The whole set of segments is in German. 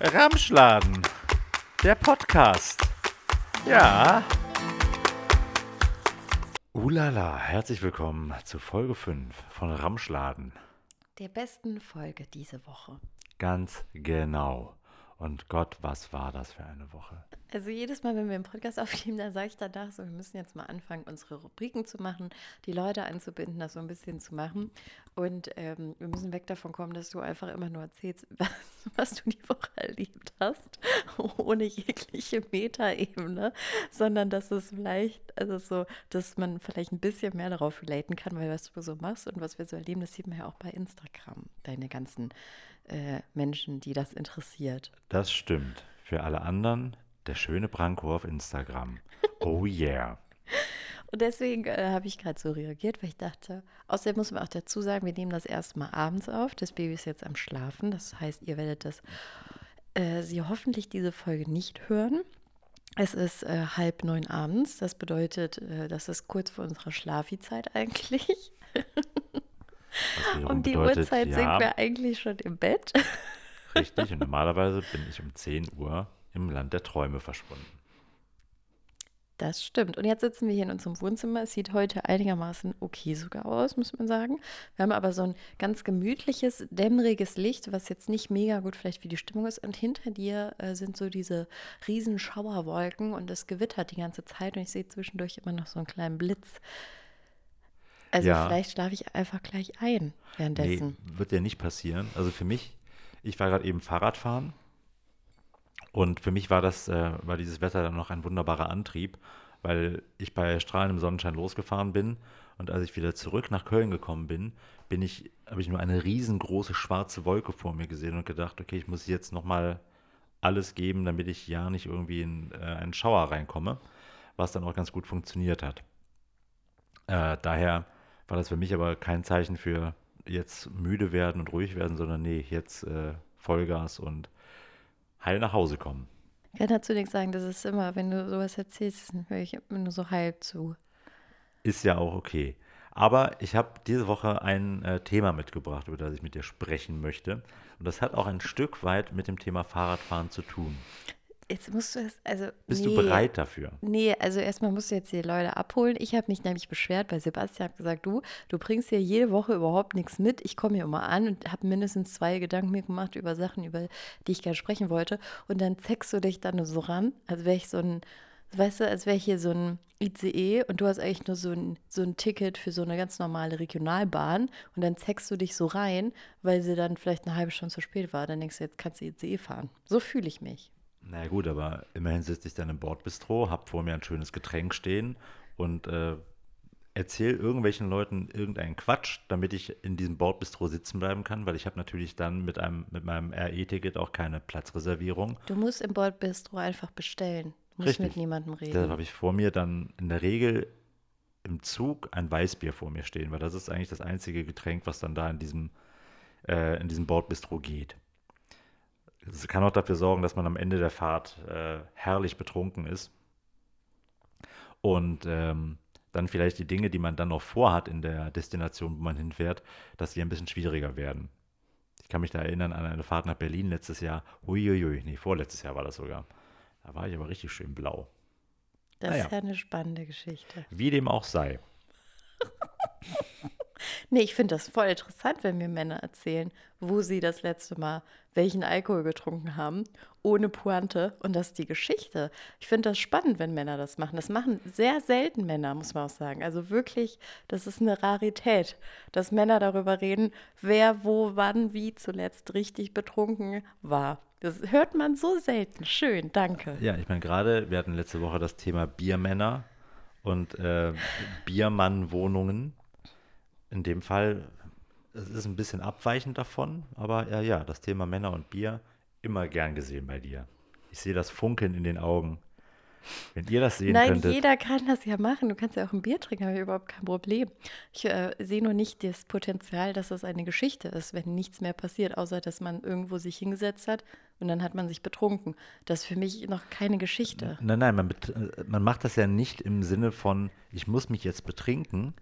Ramschladen, der Podcast. Ja. Ulala, herzlich willkommen zu Folge 5 von Ramschladen. Der besten Folge diese Woche. Ganz genau. Und Gott, was war das für eine Woche? Also jedes Mal, wenn wir einen Podcast aufnehmen, dann sage ich danach so, wir müssen jetzt mal anfangen, unsere Rubriken zu machen, die Leute anzubinden, das so ein bisschen zu machen. Und ähm, wir müssen weg davon kommen, dass du einfach immer nur erzählst, was, was du die Woche erlebt hast, ohne jegliche Metaebene, sondern dass es vielleicht, also so, dass man vielleicht ein bisschen mehr darauf relaten kann, weil was du so machst und was wir so erleben, das sieht man ja auch bei Instagram, deine ganzen äh, Menschen, die das interessiert. Das stimmt. Für alle anderen, der schöne Branko auf Instagram. Oh yeah. Und deswegen äh, habe ich gerade so reagiert, weil ich dachte, außerdem muss man auch dazu sagen, wir nehmen das erstmal abends auf. Das Baby ist jetzt am Schlafen. Das heißt, ihr werdet das, äh, sie hoffentlich diese Folge nicht hören. Es ist äh, halb neun abends. Das bedeutet, äh, das ist kurz vor unserer Schlafizeit eigentlich. Um die bedeutet, Uhrzeit ja, sind wir eigentlich schon im Bett. Richtig, und normalerweise bin ich um 10 Uhr im Land der Träume verschwunden. Das stimmt. Und jetzt sitzen wir hier in unserem Wohnzimmer. Es sieht heute einigermaßen okay sogar aus, muss man sagen. Wir haben aber so ein ganz gemütliches, dämmeriges Licht, was jetzt nicht mega gut vielleicht für die Stimmung ist. Und hinter dir äh, sind so diese riesen Schauerwolken und es gewittert die ganze Zeit. Und ich sehe zwischendurch immer noch so einen kleinen Blitz also ja. vielleicht schlafe ich einfach gleich ein währenddessen. Nee, wird ja nicht passieren. Also für mich, ich war gerade eben Fahrradfahren und für mich war das, äh, war dieses Wetter dann noch ein wunderbarer Antrieb, weil ich bei strahlendem Sonnenschein losgefahren bin und als ich wieder zurück nach Köln gekommen bin, bin ich, habe ich nur eine riesengroße schwarze Wolke vor mir gesehen und gedacht, okay, ich muss jetzt nochmal alles geben, damit ich ja nicht irgendwie in äh, einen Schauer reinkomme, was dann auch ganz gut funktioniert hat. Äh, daher war das für mich aber kein Zeichen für jetzt müde werden und ruhig werden, sondern nee, jetzt äh, Vollgas und heil nach Hause kommen. Ich kann dazu nichts sagen, das ist immer, wenn du sowas erzählst, höre ich immer nur so halb zu. Ist ja auch okay. Aber ich habe diese Woche ein äh, Thema mitgebracht, über das ich mit dir sprechen möchte. Und das hat auch ein Stück weit mit dem Thema Fahrradfahren zu tun. Jetzt musst du es, also. Bist nee, du bereit dafür? Nee, also erstmal musst du jetzt die Leute abholen. Ich habe mich nämlich beschwert, weil Sebastian hat gesagt, du, du bringst hier jede Woche überhaupt nichts mit. Ich komme hier immer an und habe mindestens zwei Gedanken mir gemacht über Sachen, über die ich gerne sprechen wollte. Und dann zeckst du dich dann so ran, als wäre ich so ein, weißt du, als wäre ich hier so ein ICE und du hast eigentlich nur so ein, so ein Ticket für so eine ganz normale Regionalbahn und dann zeckst du dich so rein, weil sie dann vielleicht eine halbe Stunde zu spät war. Dann denkst du, jetzt kannst du ICE fahren. So fühle ich mich. Na naja, gut, aber immerhin sitze ich dann im Bordbistro, habe vor mir ein schönes Getränk stehen und äh, erzähle irgendwelchen Leuten irgendeinen Quatsch, damit ich in diesem Bordbistro sitzen bleiben kann, weil ich habe natürlich dann mit, einem, mit meinem RE-Ticket auch keine Platzreservierung. Du musst im Bordbistro einfach bestellen. Du musst Richtig. mit niemandem reden. Da habe ich vor mir dann in der Regel im Zug ein Weißbier vor mir stehen, weil das ist eigentlich das einzige Getränk, was dann da in diesem, äh, in diesem Bordbistro geht. Das kann auch dafür sorgen, dass man am Ende der Fahrt äh, herrlich betrunken ist. Und ähm, dann vielleicht die Dinge, die man dann noch vorhat in der Destination, wo man hinfährt, dass die ein bisschen schwieriger werden. Ich kann mich da erinnern an eine Fahrt nach Berlin letztes Jahr. Uiuiui, nee, vorletztes Jahr war das sogar. Da war ich aber richtig schön blau. Das naja. ist ja eine spannende Geschichte. Wie dem auch sei. Nee, ich finde das voll interessant, wenn mir Männer erzählen, wo sie das letzte Mal welchen Alkohol getrunken haben, ohne Pointe. Und das ist die Geschichte. Ich finde das spannend, wenn Männer das machen. Das machen sehr selten Männer, muss man auch sagen. Also wirklich, das ist eine Rarität, dass Männer darüber reden, wer wo, wann, wie zuletzt richtig betrunken war. Das hört man so selten. Schön, danke. Ja, ich meine, gerade, wir hatten letzte Woche das Thema Biermänner und äh, Biermannwohnungen in dem Fall, es ist ein bisschen abweichend davon, aber ja, ja, das Thema Männer und Bier, immer gern gesehen bei dir. Ich sehe das Funkeln in den Augen. Wenn ihr das sehen Nein, könntet. Nein, jeder kann das ja machen. Du kannst ja auch ein Bier trinken, habe ich überhaupt kein Problem. Ich äh, sehe nur nicht das Potenzial, dass das eine Geschichte ist, wenn nichts mehr passiert, außer dass man irgendwo sich hingesetzt hat und dann hat man sich betrunken. Das ist für mich noch keine Geschichte. Nein, nein, man, man macht das ja nicht im Sinne von, ich muss mich jetzt betrinken,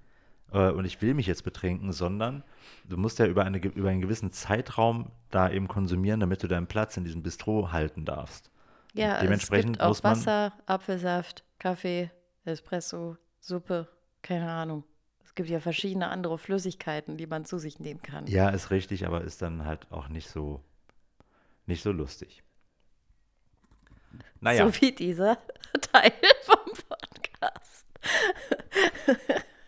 äh, und ich will mich jetzt betrinken, sondern du musst ja über, eine, über einen gewissen Zeitraum da eben konsumieren, damit du deinen Platz in diesem Bistro halten darfst. Ja, Dementsprechend es gibt auch muss man- Wasser, Apfelsaft, Kaffee, Espresso, Suppe, keine Ahnung. Es gibt ja verschiedene andere Flüssigkeiten, die man zu sich nehmen kann. Ja, ist richtig, aber ist dann halt auch nicht so, nicht so lustig. Naja, So wie dieser Teil vom Podcast.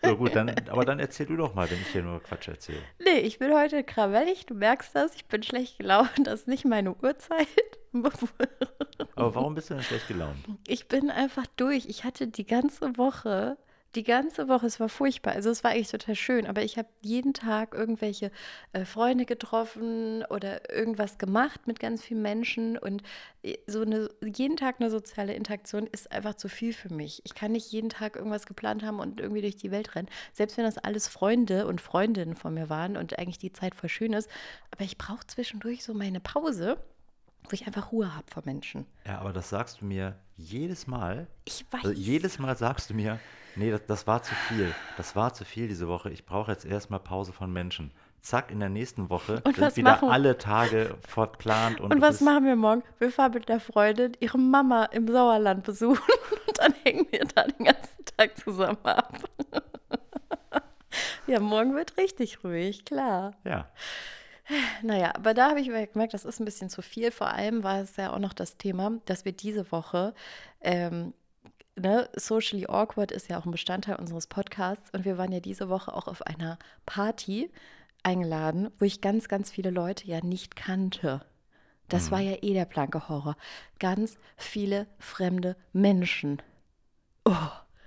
So gut, dann, aber dann erzähl du doch mal, wenn ich hier nur Quatsch erzähle. Nee, ich bin heute krawellig, du merkst das. Ich bin schlecht gelaunt, das ist nicht meine Uhrzeit. Aber warum bist du denn schlecht gelaunt? Ich bin einfach durch. Ich hatte die ganze Woche, die ganze Woche, es war furchtbar. Also es war eigentlich total schön, aber ich habe jeden Tag irgendwelche äh, Freunde getroffen oder irgendwas gemacht mit ganz vielen Menschen und äh, so eine, jeden Tag eine soziale Interaktion ist einfach zu viel für mich. Ich kann nicht jeden Tag irgendwas geplant haben und irgendwie durch die Welt rennen, selbst wenn das alles Freunde und Freundinnen von mir waren und eigentlich die Zeit voll schön ist. Aber ich brauche zwischendurch so meine Pause, wo ich einfach Ruhe habe vor Menschen. Ja, aber das sagst du mir jedes Mal. Ich weiß. Also jedes Mal sagst du mir, nee, das, das war zu viel. Das war zu viel diese Woche. Ich brauche jetzt erstmal Pause von Menschen. Zack, in der nächsten Woche Und sind wieder machen- alle Tage verplant. Und, Und was machen wir morgen? Wir fahren mit der Freundin ihre Mama im Sauerland besuchen und dann hängen wir da den ganzen Tag zusammen ab. ja, morgen wird richtig ruhig, klar. Ja, Naja, aber da habe ich gemerkt, das ist ein bisschen zu viel. Vor allem war es ja auch noch das Thema, dass wir diese Woche, ähm, ne, Socially Awkward ist ja auch ein Bestandteil unseres Podcasts und wir waren ja diese Woche auch auf einer Party eingeladen, wo ich ganz, ganz viele Leute ja nicht kannte. Das war ja eh der blanke Horror. Ganz viele fremde Menschen.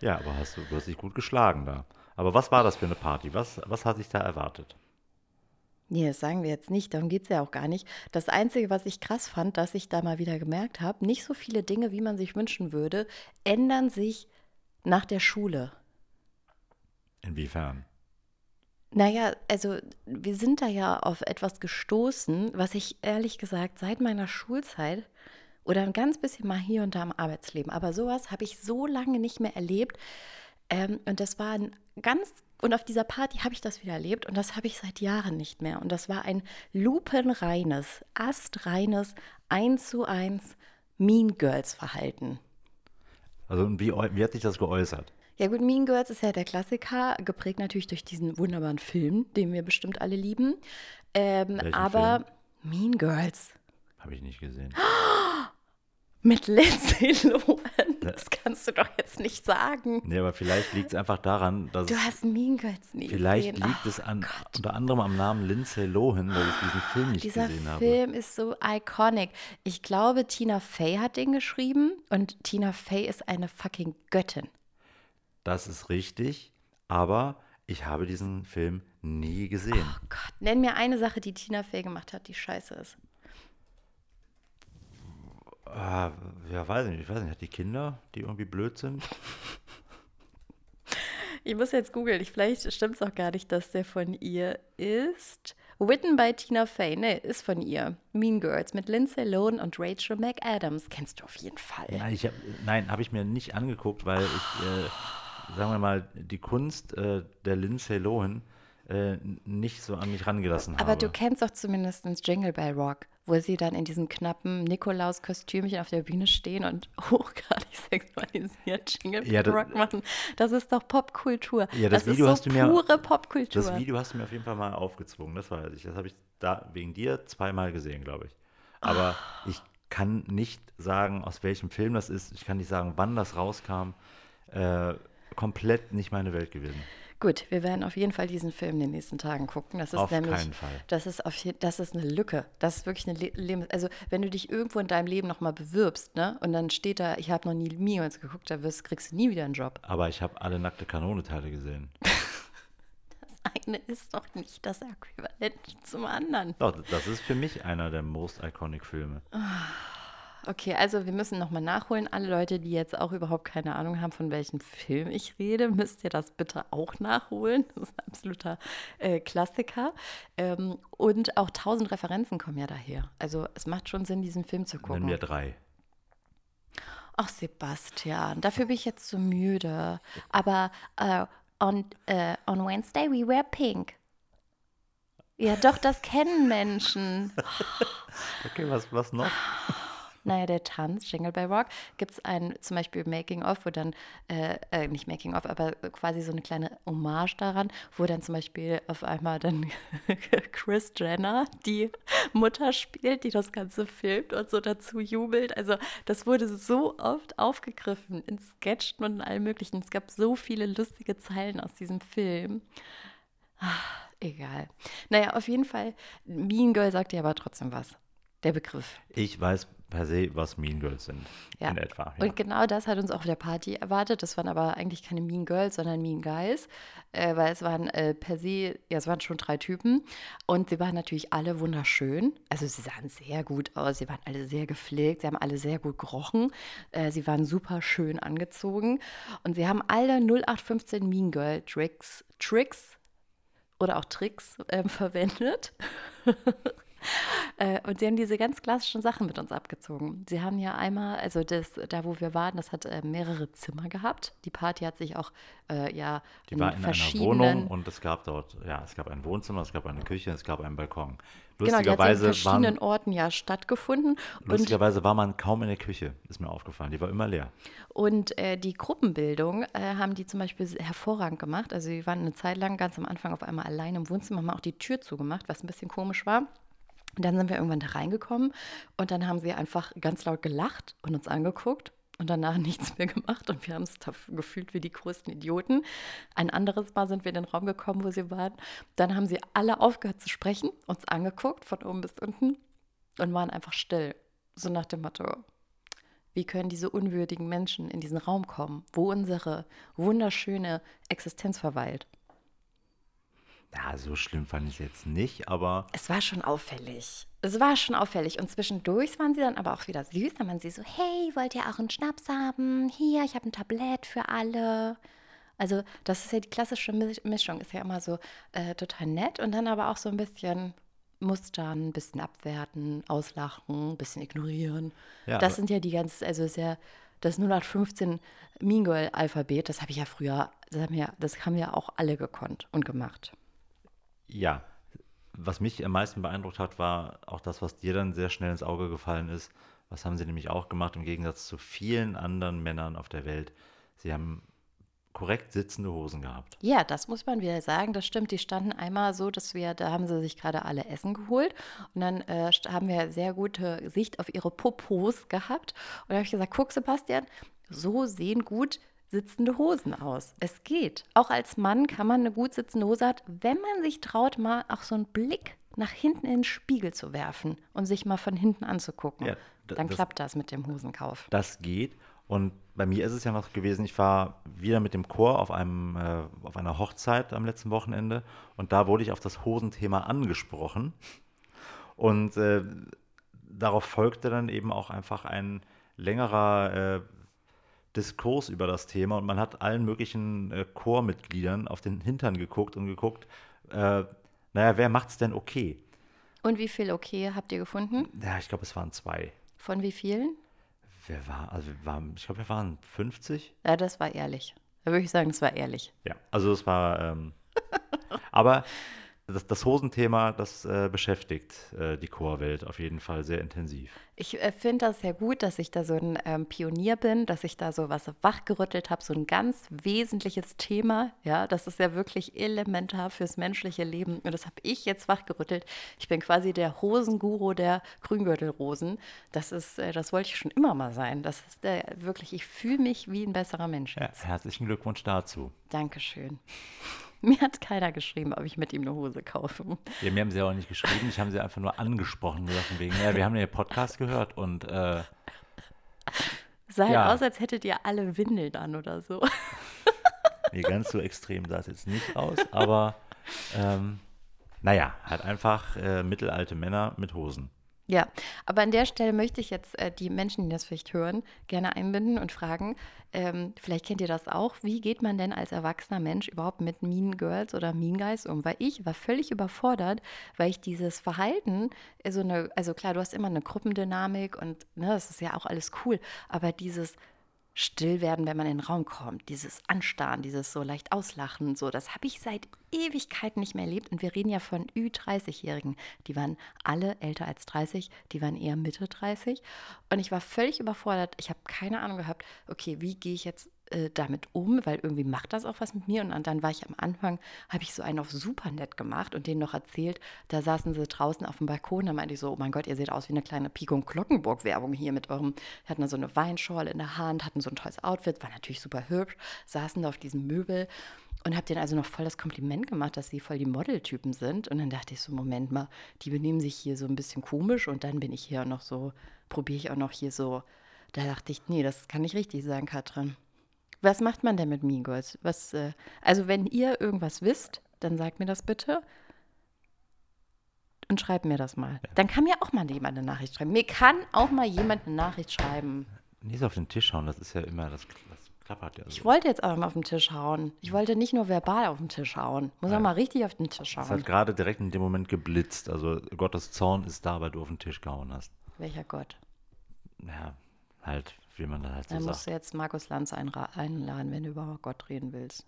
ja, aber hast du, du hast dich gut geschlagen da. Aber was war das für eine Party? Was, was hat sich da erwartet? Nee, das sagen wir jetzt nicht, darum geht es ja auch gar nicht. Das Einzige, was ich krass fand, dass ich da mal wieder gemerkt habe, nicht so viele Dinge, wie man sich wünschen würde, ändern sich nach der Schule. Inwiefern? Naja, also wir sind da ja auf etwas gestoßen, was ich ehrlich gesagt seit meiner Schulzeit oder ein ganz bisschen mal hier und da im Arbeitsleben, aber sowas habe ich so lange nicht mehr erlebt. Ähm, und das war ein ganz, und auf dieser Party habe ich das wieder erlebt und das habe ich seit Jahren nicht mehr. Und das war ein lupenreines, astreines, eins zu eins Mean Girls Verhalten. Also und wie, wie hat sich das geäußert? Ja gut, Mean Girls ist ja der Klassiker, geprägt natürlich durch diesen wunderbaren Film, den wir bestimmt alle lieben. Ähm, aber Mean Girls Habe ich nicht gesehen. mit Lindsay Lohan, das kannst du doch jetzt nicht sagen. Nee, aber vielleicht liegt es einfach daran, dass Du hast Mean Girls nie vielleicht gesehen. liegt Oh es an, Gott. unter anderem am Namen Lindsay Lohan, weil ich diesen Film nicht Dieser gesehen habe. Film ist so iconic. Ich glaube, Tina Fey hat den geschrieben und Tina Fey ist eine fucking Göttin. Das ist richtig, aber ich habe diesen Film nie gesehen. Oh Gott, nenn mir eine Sache, die Tina Fey gemacht hat, die scheiße ist. Ah, ja, weiß ich nicht. Ich weiß nicht, hat die Kinder, die irgendwie blöd sind? Ich muss jetzt googeln. Ich- Vielleicht stimmt es auch gar nicht, dass der von ihr ist. Written by Tina Fey. Ne, ist von ihr. Mean Girls mit Lindsay Lohan und Rachel McAdams. Kennst du auf jeden Fall. Nein, hab, nein, habe ich mir nicht angeguckt, weil ich, äh, sagen wir mal, die Kunst äh, der Lindsay Lohan äh, nicht so an mich rangelassen Aber habe. du kennst doch zumindest Jingle Bell Rock, wo sie dann in diesem knappen Nikolaus-Kostümchen auf der Bühne stehen und hochgradig sexualisiert Jingle Bell Ja, das- Rock machen. Das ist doch Popkultur. Ja, das Video ist hast so du mir- pure Popkultur. Das Video hast du mir auf jeden Fall mal aufgezwungen, das weiß ich. Das habe ich da wegen dir zweimal gesehen, glaube ich. Aber ich kann nicht sagen, aus welchem Film das ist. Ich kann nicht sagen, wann das rauskam. Äh, komplett nicht meine Welt gewesen. Gut, wir werden auf jeden Fall diesen Film in den nächsten Tagen gucken. Das ist Auf nämlich, keinen Fall. Das ist auf das ist eine Lücke. Das ist wirklich eine Le Lebens also wenn du dich irgendwo in deinem Leben nochmal bewirbst, ne, und dann steht da, ich habe noch nie Minions geguckt, da wirst, kriegst du nie wieder einen Job. Aber ich habe alle nackte Kanone-Teile gesehen. Das eine ist doch nicht das Äquivalent zum anderen. Doch, das ist für mich einer der most iconic Filme. Okay, also wir müssen nochmal nachholen. Alle Leute, die jetzt auch überhaupt keine Ahnung haben, von welchem Film ich rede, müsst ihr das bitte auch nachholen. Das ist ein absoluter äh, Klassiker. Ähm, und auch tausend Referenzen kommen ja daher. Also es macht schon Sinn, diesen Film zu Nennen gucken. wir drei. Ach, Sebastian, dafür bin ich jetzt zu müde. Aber äh, on, uh, on Wednesday we wear pink. Ja, doch, das kennen Menschen. Okay, was, was noch? Naja, der Tanz, Jingle Bell Rock, gibt es ein zum Beispiel Making-of, wo dann, äh, äh, nicht Making-of, aber quasi so eine kleine Hommage daran, wo dann zum Beispiel auf einmal dann Chris Jenner die Mutter spielt, die das Ganze filmt und so dazu jubelt. Also das wurde so oft aufgegriffen in Sketchen und in allem möglichen. Es gab so viele lustige Zeilen aus diesem Film. Ach, egal. Naja, auf jeden Fall, Mean Girl sagt dir aber trotzdem was. Der Begriff. Ich weiß per se, was Mean Girls sind. Ja. In etwa. Ja. Und genau das hat uns auch auf der Party erwartet. Das waren aber eigentlich keine Mean Girls, sondern Mean Guys, äh, weil es waren äh, per se, ja, es waren schon drei Typen und sie waren natürlich alle wunderschön. Also sie sahen sehr gut aus, sie waren alle sehr gepflegt, sie haben alle sehr gut gerochen, äh, sie waren super schön angezogen und sie haben alle 0815 Mean Girl Tricks, Tricks oder auch Tricks ähm, verwendet. Äh, und sie haben diese ganz klassischen Sachen mit uns abgezogen. Sie haben ja einmal, also das, da wo wir waren, das hat äh, mehrere Zimmer gehabt. Die Party hat sich auch äh, ja Die war in einer Wohnung und es gab dort, ja, es gab ein Wohnzimmer, es gab eine Küche, es gab einen Balkon. Genau, die hat in Lustigerweise, verschiedenen waren, Orten ja stattgefunden. Und, lustigerweise war man kaum in der Küche, ist mir aufgefallen. Die war immer leer. und äh, die Gruppenbildung äh, haben die zum Beispiel hervorragend gemacht. Also wir waren eine Zeit lang ganz am Anfang auf einmal allein im Wohnzimmer, haben auch die Tür zugemacht, was ein bisschen komisch war. Und dann sind wir irgendwann da reingekommen und dann haben sie einfach ganz laut gelacht und uns angeguckt und danach nichts mehr gemacht und wir haben es gefühlt wie die größten Idioten. Ein anderes Mal sind wir in den Raum gekommen, wo sie waren. Dann haben sie alle aufgehört zu sprechen, uns angeguckt von oben bis unten und waren einfach still. So nach dem Motto, wie können diese unwürdigen Menschen in diesen Raum kommen, wo unsere wunderschöne Existenz verweilt? Ja, so schlimm fand ich es jetzt nicht, aber Es war schon auffällig. Es war schon auffällig. Und zwischendurch waren sie dann aber auch wieder süß. Dann waren sie so, hey, wollt ihr auch einen Schnaps haben? Hier, ich habe ein Tablett für alle. Also das ist ja die klassische Mi- Mischung. Ist ja immer so äh, total nett und dann aber auch so ein bisschen mustern, ein bisschen abwerten, auslachen, ein bisschen ignorieren. Ja, das sind ja die ganz, also ist ja das 0815 Mean Girl Alphabet, das habe ich ja früher, das haben, ja, das haben ja auch alle gekonnt und gemacht. Ja. Was mich am meisten beeindruckt hat, war auch das, was dir dann sehr schnell ins Auge gefallen ist. Was haben sie nämlich auch gemacht im Gegensatz zu vielen anderen Männern auf der Welt? Sie haben korrekt sitzende Hosen gehabt. Ja, das muss man wieder sagen. Das stimmt. Die standen einmal so, dass wir, da haben sie sich gerade alle Essen geholt und dann äh, haben wir sehr gute Sicht auf ihre Popos gehabt. Und da habe ich gesagt, guck Sebastian, so sehen gut sitzende Hosen aus. Es geht. Auch als Mann kann man eine gut sitzende Hose haben, wenn man sich traut, mal auch so einen Blick nach hinten in den Spiegel zu werfen und sich mal von hinten anzugucken. Ja, dann das- klappt das mit dem Hosenkauf. Das geht. Und bei mir ist es ja noch gewesen, ich war wieder mit dem Chor auf, einem, äh, auf einer Hochzeit am letzten Wochenende und da wurde ich auf das Hosenthema angesprochen. Und äh, darauf folgte dann eben auch einfach ein längerer äh, Diskurs über das Thema und man hat allen möglichen äh, Chormitgliedern auf den Hintern geguckt und geguckt, äh, naja, wer macht's denn okay? Und wie viel okay habt ihr gefunden? Ja, ich glaube, es waren zwei. Von wie vielen? Wer war, also wir waren, ich glaube, wir waren 50. Ja, das war ehrlich. Da würde ich sagen, das war ehrlich. Ja, also es war, ähm, aber das, das Hosenthema, das äh, beschäftigt äh, die Chorwelt auf jeden Fall sehr intensiv. Ich äh, finde das sehr gut, dass ich da so ein ähm, Pionier bin, dass ich da so was wachgerüttelt habe, so ein ganz wesentliches Thema. Ja, das ist ja wirklich elementar fürs menschliche Leben. Und das habe ich jetzt wachgerüttelt. Ich bin quasi der Hosenguru der Grüngürtelrosen. Das ist, äh, das wollte ich schon immer mal sein. Das ist äh, wirklich, ich fühle mich wie ein besserer Mensch. Ja, herzlichen Glückwunsch dazu. Dankeschön. Mir hat keiner geschrieben, ob ich mit ihm eine Hose kaufe. Ja, mir haben sie auch nicht geschrieben, ich habe sie einfach nur angesprochen, gesagt von wegen, ja, wir haben ja den Podcast gehört und äh, Sah halt Ja. aus, als hättet ihr alle Windeln an oder so. nee, ganz so extrem sah es jetzt nicht aus, aber ähm, naja, halt einfach äh, mittelalte Männer mit Hosen. Ja, aber an der Stelle möchte ich jetzt äh, die Menschen, die das vielleicht hören, gerne einbinden und fragen, ähm, vielleicht kennt ihr das auch, wie geht man denn als erwachsener Mensch überhaupt mit Mean Girls oder Mean Guys um? Weil ich war völlig überfordert, weil ich dieses Verhalten, äh, so eine, also klar, du hast immer eine Gruppendynamik und ne, das ist ja auch alles cool, aber dieses still werden, wenn man in den Raum kommt, dieses Anstarren, dieses so leicht auslachen, so, das habe ich seit Ewigkeiten nicht mehr erlebt. Und wir reden ja von Ü30-Jährigen. Die waren alle älter als 30, die waren eher Mitte 30. Und ich war völlig überfordert. Ich habe keine Ahnung gehabt, okay, wie gehe ich jetzt äh, damit um, weil irgendwie macht das auch was mit mir. Und dann war ich am Anfang, habe ich so einen auf super nett gemacht und denen noch erzählt, da saßen sie draußen auf dem Balkon, da meinte ich so, oh mein Gott, ihr seht aus wie eine kleine Pik und Glockenburg-Werbung hier mit eurem, hatten da so eine Weinschorle in der Hand, hatten so ein tolles Outfit, war natürlich super hübsch, saßen da auf diesem Möbel und habe denen also noch voll das Kompliment gemacht, dass sie voll die Modeltypen sind. Und dann dachte ich so, Moment mal, die benehmen sich hier so ein bisschen komisch und dann bin ich hier noch so, probiere ich auch noch hier so. Da dachte ich, nee, das kann nicht richtig sein, Katrin. Was macht man denn mit Girls? Was, äh, also wenn ihr irgendwas wisst, dann sagt mir das bitte und schreibt mir das mal. Dann kann mir auch mal jemand eine Nachricht schreiben. Mir kann auch mal jemand eine Nachricht schreiben. Nicht auf den Tisch hauen, das ist ja immer, das, das klappert ja so. Ich wollte jetzt auch mal auf den Tisch hauen. Ich wollte nicht nur verbal auf den Tisch hauen. Muss ja. auch mal richtig auf den Tisch hauen. Es hat gerade direkt in dem Moment geblitzt. Also Gottes Zorn ist da, weil du auf den Tisch gehauen hast. Welcher Gott? Ja, halt wie man da halt so Dann musst du jetzt Markus Lanz einladen, wenn du über Gott reden willst.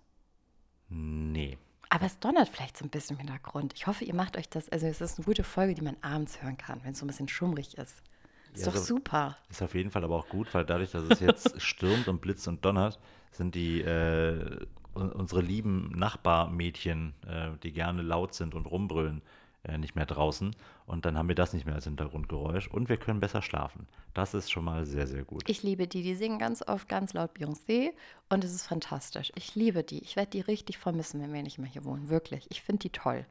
Nee. Aber es donnert vielleicht so ein bisschen im Hintergrund. Ich hoffe, ihr macht euch das. Also, es ist eine gute Folge, die man abends hören kann, wenn es so ein bisschen schummrig ist. Ist ja, doch so, super. Ist auf jeden Fall aber auch gut, weil dadurch, dass es jetzt stürmt und blitzt und donnert, sind die äh, unsere lieben Nachbarmädchen, äh, die gerne laut sind und rumbrüllen, äh, nicht mehr draußen. Und dann haben wir das nicht mehr als Hintergrundgeräusch und wir können besser schlafen. Das ist schon mal sehr, sehr gut. Ich liebe die. Die singen ganz oft ganz laut Beyoncé und es ist fantastisch. Ich liebe die. Ich werde die richtig vermissen, wenn wir nicht mehr hier wohnen. Wirklich. Ich finde die toll.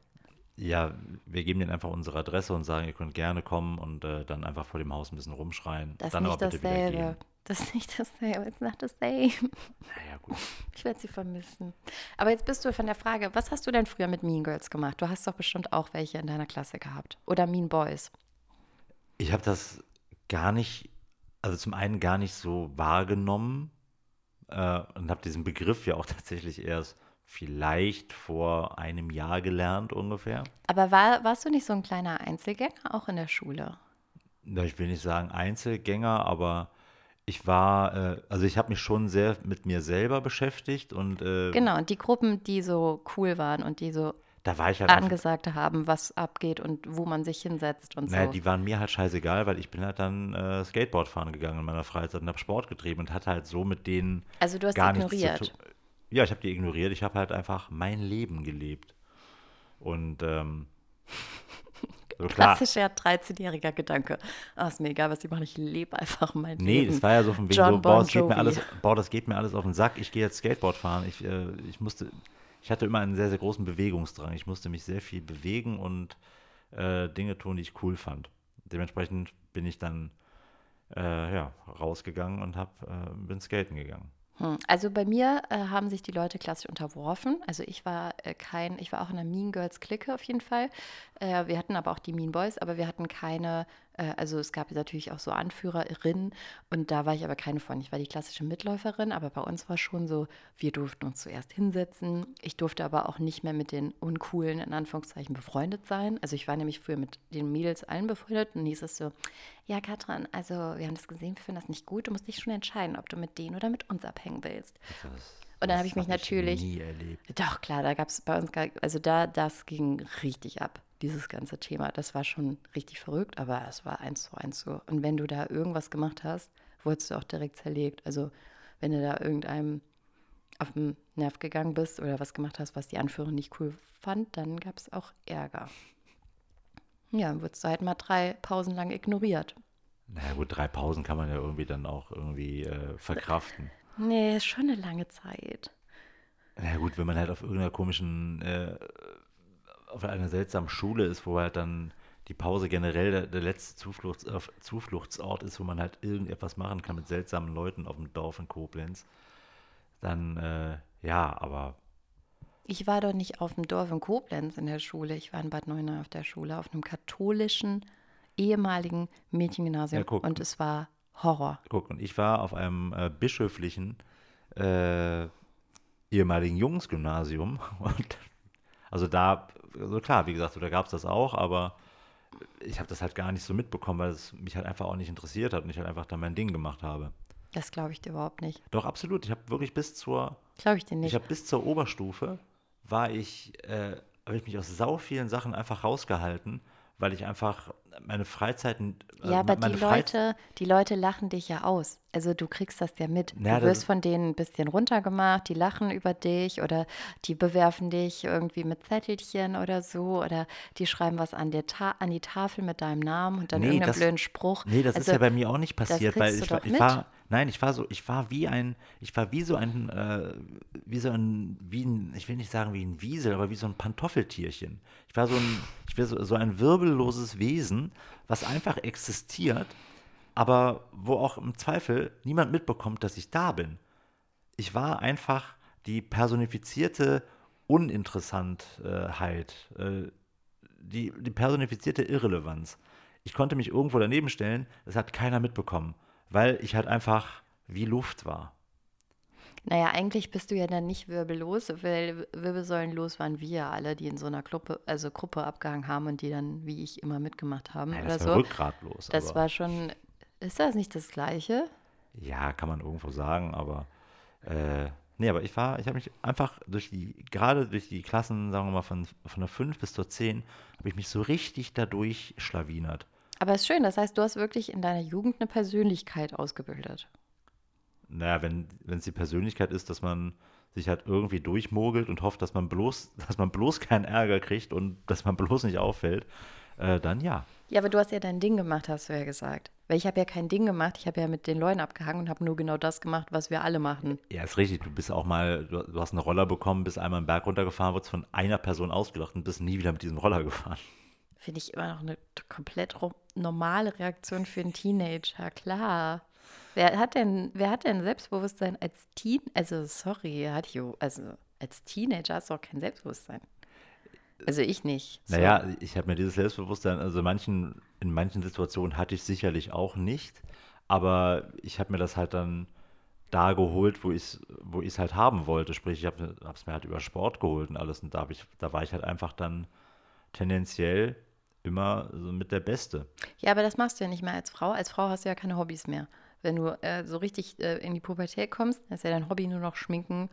Ja, wir geben denen einfach unsere Adresse und sagen, ihr könnt gerne kommen und äh, dann einfach vor dem Haus ein bisschen rumschreien. Das ist dann nicht dasselbe. Das ist nicht dasselbe. It's not the same. Naja, gut. Ich werde sie vermissen. Aber jetzt bist du von der Frage, was hast du denn früher mit Mean Girls gemacht? Du hast doch bestimmt auch welche in deiner Klasse gehabt. Oder Mean Boys. Ich habe das gar nicht, also zum einen gar nicht so wahrgenommen äh, und habe diesen Begriff ja auch tatsächlich erst vielleicht vor einem Jahr gelernt ungefähr. Aber war, warst du nicht so ein kleiner Einzelgänger auch in der Schule? Ich will nicht sagen Einzelgänger, aber ich war, äh, also ich habe mich schon sehr mit mir selber beschäftigt und äh, genau und die Gruppen, die so cool waren und die so da war ich halt angesagt haben, was abgeht und wo man sich hinsetzt und naja, so. die waren mir halt scheißegal, weil ich bin halt dann äh, Skateboard fahren gegangen in meiner Freizeit und habe Sport getrieben und hatte halt so mit denen Also du hast gar ignoriert. Ja, ich habe die ignoriert. Ich habe halt einfach mein Leben gelebt. Und ähm, so Klassischer 13-jähriger Gedanke. Ah, ist mir egal, was die machen, ich lebe einfach mein nee, Leben. Nee, das war ja so von wegen John so, boah, das geht mir alles, boah, das geht mir alles auf den Sack, ich gehe jetzt Skateboard fahren. Ich, äh, ich musste, ich hatte immer einen sehr, sehr großen Bewegungsdrang. Ich musste mich sehr viel bewegen und äh, Dinge tun, die ich cool fand. Dementsprechend bin ich dann äh, ja, rausgegangen und hab, äh, bin skaten gegangen. Hm. Also bei mir äh, haben sich die Leute klassisch unterworfen. Also ich war äh, kein, ich war auch in der Mean Girls Clique auf jeden Fall. Äh, wir hatten aber auch die Mean Boys, aber wir hatten keine also es gab natürlich auch so Anführerinnen und da war ich aber keine von. Ich war die klassische Mitläuferin, aber bei uns war schon so, wir durften uns zuerst hinsetzen. Ich durfte aber auch nicht mehr mit den uncoolen, in Anführungszeichen, befreundet sein. Also ich war nämlich früher mit den Mädels allen befreundet und hieß es so, ja Katrin, also wir haben das gesehen, wir finden das nicht gut, du musst dich schon entscheiden, ob du mit denen oder mit uns abhängen willst. Das und dann habe ich mich natürlich. Ich nie erlebt. Doch, klar, da gab es bei uns, also da, das ging richtig ab dieses ganze Thema. Das war schon richtig verrückt, aber es war eins zu eins so. Und wenn du da irgendwas gemacht hast, wurdest du auch direkt zerlegt. Also wenn du da irgendeinem auf den Nerv gegangen bist oder was gemacht hast, was die Anführerin nicht cool fand, dann gab es auch Ärger. Ja, dann wurdest du halt mal drei Pausen lang ignoriert. Naja gut, drei Pausen kann man ja irgendwie dann auch irgendwie äh, verkraften. Nee, ist schon eine lange Zeit. Na naja, gut, wenn man halt auf irgendeiner komischen äh, auf einer seltsamen Schule ist, wo halt dann die Pause generell der, der letzte Zufluchts, äh, Zufluchtsort ist, wo man halt irgendetwas machen kann mit seltsamen Leuten auf dem Dorf in Koblenz, dann äh, ja, aber. Ich war doch nicht auf dem Dorf in Koblenz in der Schule. Ich war in Bad Neuenahr auf der Schule, auf einem katholischen, ehemaligen Mädchengymnasium. Ja, und es war Horror. Guck, und ich war auf einem äh, bischöflichen, äh, ehemaligen Jungsgymnasium. Und also da also klar, wie gesagt, da gab es das auch, aber ich habe das halt gar nicht so mitbekommen, weil es mich halt einfach auch nicht interessiert hat und ich halt einfach da mein Ding gemacht habe. Das glaube ich dir überhaupt nicht. Doch, absolut. Ich habe wirklich bis zur, Glaube ich dir ich nicht. habe bis zur Oberstufe, war ich, äh, habe ich mich aus sau vielen Sachen einfach rausgehalten, weil ich einfach meine Freizeiten, äh, Ja, aber die Freiz- Leute, die Leute lachen dich ja aus. Also du kriegst das ja mit. Ja, du wirst von denen ein bisschen runtergemacht, die lachen über dich oder die bewerfen dich irgendwie mit Zettelchen oder so oder die schreiben was an, der Ta an die Tafel mit deinem Namen und dann Nee, irgendeinen das- blöden Spruch. Nee, das also, ist ja bei mir auch nicht passiert, weil ich ich war, nein, ich war so, ich war wie ein, ich war wie so ein, äh, wie so ein, wie ein, ich will nicht sagen wie ein Wiesel, aber wie so ein Pantoffeltierchen. Ich war so ein, ich war so, so ein wirbelloses Wesen, was einfach existiert, aber wo auch im Zweifel niemand mitbekommt, dass ich da bin. Ich war einfach die personifizierte Uninteressantheit, äh, die, die personifizierte Irrelevanz. Ich konnte mich irgendwo daneben stellen, das hat keiner mitbekommen, weil ich halt einfach wie Luft war. Naja, eigentlich bist du ja dann nicht wirbellos, weil wirbelsäulenlos waren wir alle, die in so einer Gruppe, also Gruppe abgehangen haben und die dann, wie ich, immer mitgemacht haben Nein, oder das war so. rückgratlos. Das aber, war schon, ist das nicht das Gleiche? ja, kann man irgendwo sagen, aber äh, nee, aber ich war, ich habe mich einfach durch die, gerade durch die Klassen, sagen wir mal, von, von der 5 bis zur 10, habe ich mich so richtig dadurch schlawinert. Aber ist schön, das heißt, du hast wirklich in deiner Jugend eine Persönlichkeit ausgebildet. Naja, wenn es die Persönlichkeit ist, dass man sich halt irgendwie durchmogelt und hofft, dass man bloß, dass man bloß keinen Ärger kriegt und dass man bloß nicht auffällt, äh, dann ja. Ja, aber du hast ja dein Ding gemacht, hast du ja gesagt. Weil ich habe ja kein Ding gemacht, ich habe ja mit den Leuten abgehangen und habe nur genau das gemacht, was wir alle machen. Ja, ist richtig. Du bist auch mal, du, du hast einen Roller bekommen, bist einmal einen Berg runtergefahren, wurdest von einer Person ausgelacht und bist nie wieder mit diesem Roller gefahren. Finde ich immer noch eine komplett normale Reaktion für einen Teenager, klar. Wer hat denn, wer hat denn Selbstbewusstsein als Teen? Also, sorry, hat jo, also als Teenager hast du auch kein Selbstbewusstsein. Also ich nicht. So. Naja, ich habe mir dieses Selbstbewusstsein, also manchen, in manchen Situationen hatte ich sicherlich auch nicht, aber ich habe mir das halt dann da geholt, wo ich es wo ich's halt haben wollte. Sprich, ich habe es mir halt über Sport geholt und alles und da, ich, da war ich halt einfach dann tendenziell immer so mit der Beste. Ja, aber das machst du ja nicht mehr als Frau. Als Frau hast du ja keine Hobbys mehr. Wenn du äh, so richtig äh, in die Pubertät kommst, ist ja dein Hobby nur noch schminken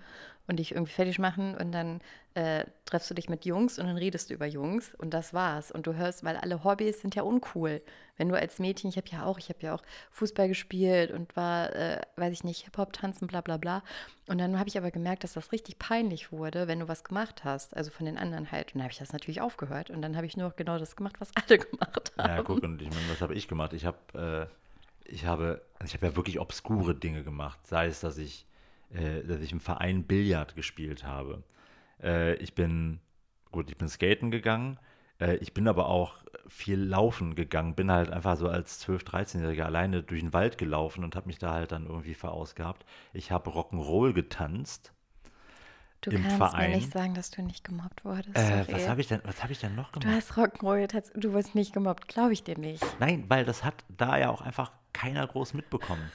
und dich irgendwie fertig machen und dann äh, triffst du dich mit Jungs und dann redest du über Jungs und das war's. Und du hörst, weil alle Hobbys sind ja uncool. Wenn du als Mädchen, ich habe ja auch, ich habe ja auch Fußball gespielt und war, äh, weiß ich nicht, Hip-Hop tanzen, bla bla bla. Und dann habe ich aber gemerkt, dass das richtig peinlich wurde, wenn du was gemacht hast, also von den anderen halt. Und dann habe ich das natürlich aufgehört und dann habe ich nur noch genau das gemacht, was alle gemacht haben. Ja, guck, und ich meine, was habe ich gemacht? Ich habe, äh, ich habe, also ich habe ja wirklich obskure Dinge gemacht. Sei es, dass ich, äh, dass ich im Verein Billard gespielt habe. Äh, ich bin, gut, ich bin skaten gegangen. Äh, ich bin aber auch viel laufen gegangen. Bin halt einfach so als 12-, 13-Jähriger alleine durch den Wald gelaufen und habe mich da halt dann irgendwie verausgabt. Ich habe Rock'n'Roll getanzt. Du kannst Verein. mir nicht sagen, dass du nicht gemobbt wurdest. Äh, was habe ich denn, was habe ich denn noch Du gemacht? hast Rock'n'Roll, du wirst nicht gemobbt, glaube ich dir nicht. Nein, weil das hat da ja auch einfach keiner groß mitbekommen.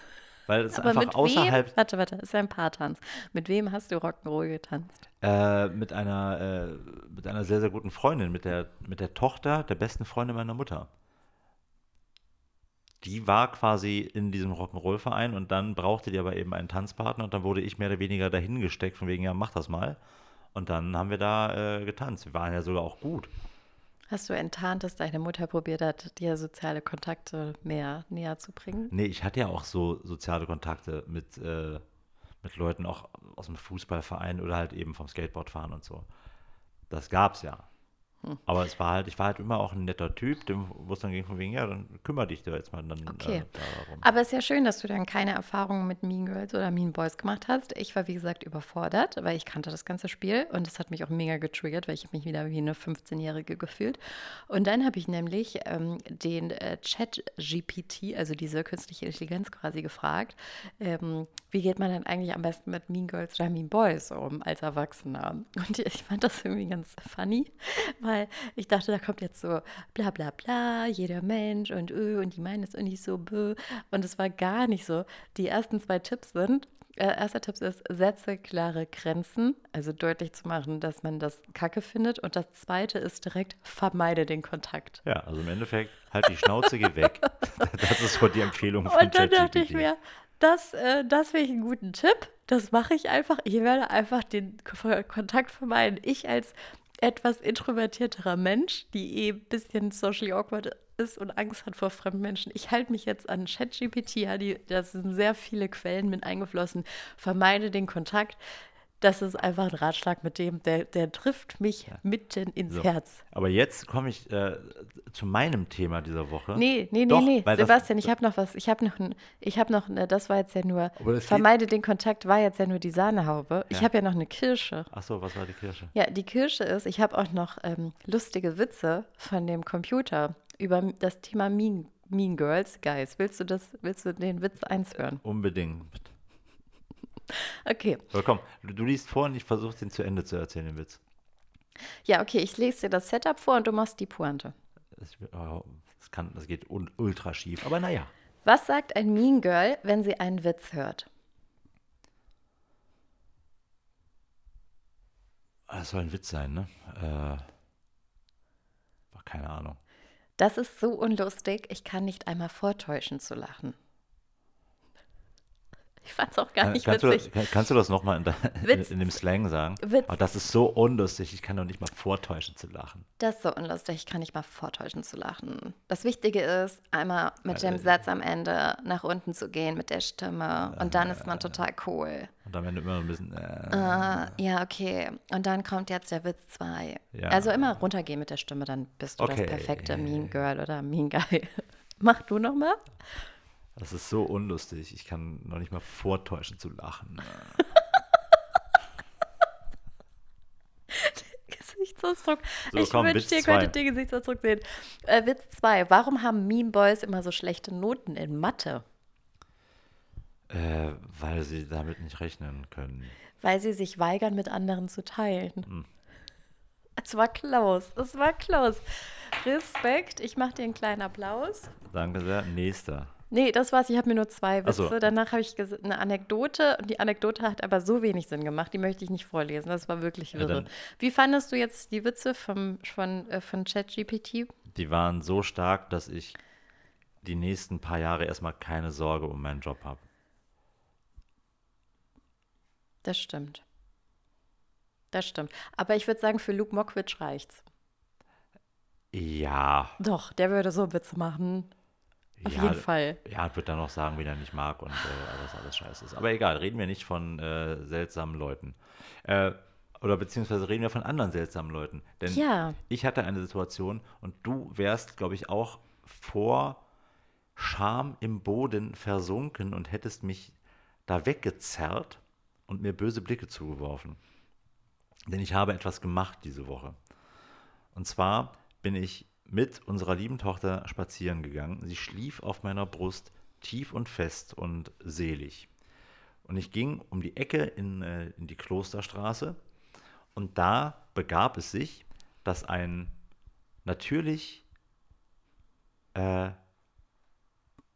Weil es Aber einfach mit außerhalb wem? Warte, warte, ist ja ein Paartanz. Mit wem hast du Rock'n'Roll getanzt? äh, mit einer äh, mit einer sehr sehr guten Freundin, mit der mit der Tochter der besten Freundin meiner Mutter. Die war quasi in diesem Rock'n'Roll-Verein und dann brauchte die aber eben einen Tanzpartner und dann wurde ich mehr oder weniger dahin gesteckt, von wegen, ja, mach das mal. Und dann haben wir da äh, getanzt. Wir waren ja sogar auch gut. Hast du enttarnt, dass deine Mutter probiert hat, dir soziale Kontakte mehr näher zu bringen? Nee, ich hatte ja auch so soziale Kontakte mit, äh, mit Leuten auch aus dem Fußballverein oder halt eben vom Skateboardfahren und so. Das gab's ja. Hm. Aber es war halt, ich war halt immer auch ein netter Typ, dem, wo es dann ging von wegen, ja, dann kümmere dich da jetzt mal dann Okay. äh, darum. Aber es ist ja schön, dass du dann keine Erfahrungen mit Mean Girls oder Mean Boys gemacht hast. Ich war, wie gesagt, überfordert, weil ich kannte das ganze Spiel und es hat mich auch mega getriggert, weil ich mich wieder wie eine 15-Jährige gefühlt. Und dann habe ich nämlich ähm, den äh, Chat-GPT, also diese künstliche Intelligenz quasi gefragt, ähm, wie geht man denn eigentlich am besten mit Mean Girls oder Mean Boys um als Erwachsener? Und ich fand das irgendwie ganz funny, weil ich dachte, da kommt jetzt so bla bla bla, jeder Mensch und ö, und die meinen es und nicht so bö. Und es war gar nicht so. Die ersten zwei Tipps sind, äh, erster Tipp ist, setze klare Grenzen, also deutlich zu machen, dass man das Kacke findet. Und das zweite ist direkt, vermeide den Kontakt. Ja, also im Endeffekt, halt die Schnauze, geh weg. Das ist so die Empfehlung von Und dann dachte ich mir, Das, äh, das finde ich einen guten Tipp. Das mache ich einfach. Ich werde einfach den Kontakt vermeiden. Ich als etwas introvertierterer Mensch, die eh ein bisschen socially awkward ist und Angst hat vor fremden Menschen. Ich halte mich jetzt an ChatGPT, ja, da sind sehr viele Quellen mit eingeflossen. Vermeide den Kontakt. Das ist einfach ein Ratschlag mit dem, der, der trifft mich mitten ins So. Herz. Aber jetzt komme ich äh, zu meinem Thema dieser Woche. Nee, nee, nee, Doch, nee. das- Sebastian, ich habe noch was. Ich habe noch ein, ich habe noch, eine, das war jetzt ja nur, das vermeide den Kontakt war jetzt ja nur die Sahnehaube. Ich Ja. habe ja noch eine Kirsche. Ach so, was war die Kirsche? Ja, die Kirsche ist, ich habe auch noch ähm, lustige Witze von dem Computer über das Thema Mean, mean Girls. Guys, willst du das, willst du den Witz eins hören? Unbedingt. Okay. Aber komm, du, du liest vor und ich versuche den zu Ende zu erzählen, den Witz. Ja, okay, ich lese dir das Setup vor und du machst die Pointe. Das, oh, das, kann, das geht ultra schief, aber naja. Was sagt ein Mean Girl, wenn sie einen Witz hört? Das soll ein Witz sein, ne? Äh, keine Ahnung. Das ist so unlustig, ich kann nicht einmal vortäuschen zu lachen. Ich fand's auch gar nicht kannst, du witzig. kann, kannst du das nochmal in, in, in dem Slang sagen? Witz. Oh, das ist so unlustig, ich kann doch nicht mal vortäuschen zu lachen. Das ist so unlustig, ich kann nicht mal vortäuschen zu lachen. Das Wichtige ist, einmal mit Äh, dem Satz am Ende nach unten zu gehen mit der Stimme und dann ist man total cool. Und am Ende immer ein bisschen. Äh, Ah, ja, okay. Und dann kommt jetzt der Witz 2. Ja. Also immer runtergehen mit der Stimme, dann bist du Okay. das perfekte Mean Girl oder Mean Guy. Mach du noch mal. Das ist so unlustig, ich kann noch nicht mal vortäuschen zu lachen. Gesichtsausdruck. So, ich komm, wünschte, ihr könntet den Gesichtsausdruck sehen. Äh, Witz 2. Warum haben Mean Boys immer so schlechte Noten in Mathe? Äh, weil sie damit nicht rechnen können. Weil sie sich weigern, mit anderen zu teilen. Hm. Es war close. Es war close. Respekt. Ich mache dir einen kleinen Applaus. Danke sehr. Nächster. Nee, das war's. Ich habe mir nur zwei Ach so. Witze. Danach habe ich eine Anekdote und die Anekdote hat aber so wenig Sinn gemacht. Die möchte ich nicht vorlesen. Das war wirklich Ja, dann- Wie fandest du jetzt die Witze vom, von, äh, von ChatGPT? Die waren so stark, dass ich die nächsten paar Jahre erstmal keine Sorge um meinen Job habe. Das stimmt. Das stimmt. Aber ich würde sagen, für Luke Mockridge reicht's. Ja. Doch, der würde so Witze machen. Auf ja, jeden Fall. Ja, wird dann noch sagen, wen er nicht mag und äh, was alles scheiße ist. Aber egal, reden wir nicht von äh, seltsamen Leuten. Äh, oder beziehungsweise reden wir von anderen seltsamen Leuten. Denn Ja. ich hatte eine Situation und du wärst, glaube ich, auch vor Scham im Boden versunken und hättest mich da weggezerrt und mir böse Blicke zugeworfen. Denn ich habe etwas gemacht diese Woche. Und zwar bin ich mit unserer lieben Tochter spazieren gegangen. Sie schlief auf meiner Brust tief und fest und selig. Und ich ging um die Ecke in, äh, in die Klosterstraße und da begab es sich, dass ein natürlich äh,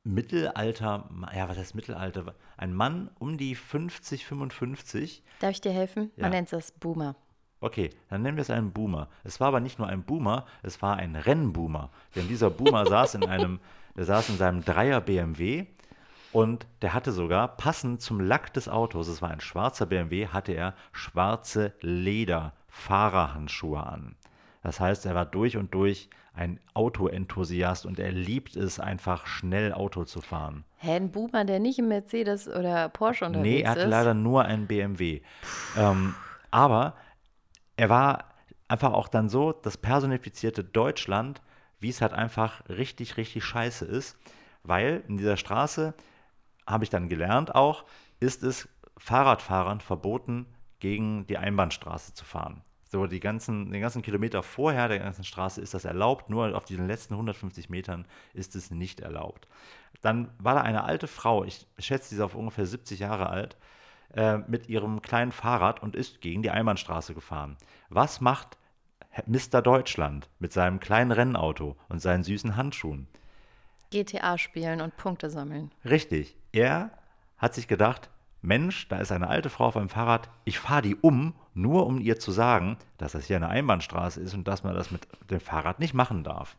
Mittelalter, ja, was heißt Mittelalter? Ein Mann um die 50, 55 Darf ich dir helfen? Man Ja. nennt das Boomer. Okay, dann nennen wir es einen Boomer. Es war aber nicht nur ein Boomer, es war ein Rennboomer. Denn dieser Boomer saß in einem, der saß in seinem Dreier BMW und der hatte sogar, passend zum Lack des Autos, es war ein schwarzer BMW, hatte er schwarze Leder-Fahrerhandschuhe an. Das heißt, er war durch und durch ein Autoenthusiast und er liebt es einfach schnell Auto zu fahren. Hä, ein Boomer, der nicht im Mercedes oder Porsche unterwegs Nee, er hatte ist? leider nur einen BMW. Ähm, aber er war einfach auch dann so das personifizierte Deutschland, wie es halt einfach richtig, richtig scheiße ist. Weil in dieser Straße, habe ich dann gelernt auch, ist es Fahrradfahrern verboten, gegen die Einbahnstraße zu fahren. So die ganzen, den ganzen Kilometer vorher der ganzen Straße ist das erlaubt, nur auf diesen letzten 150 Metern ist es nicht erlaubt. Dann war da eine alte Frau, ich schätze, sie ist auf ungefähr 70 Jahre alt, äh, mit ihrem kleinen Fahrrad und ist gegen die Einbahnstraße gefahren. Was macht Mr. Deutschland mit seinem kleinen Rennauto und seinen süßen Handschuhen? GTA spielen und Punkte sammeln. Richtig. Er hat sich gedacht, Mensch, da ist eine alte Frau auf einem Fahrrad, ich fahre die um, nur um ihr zu sagen, dass das hier eine Einbahnstraße ist und dass man das mit dem Fahrrad nicht machen darf.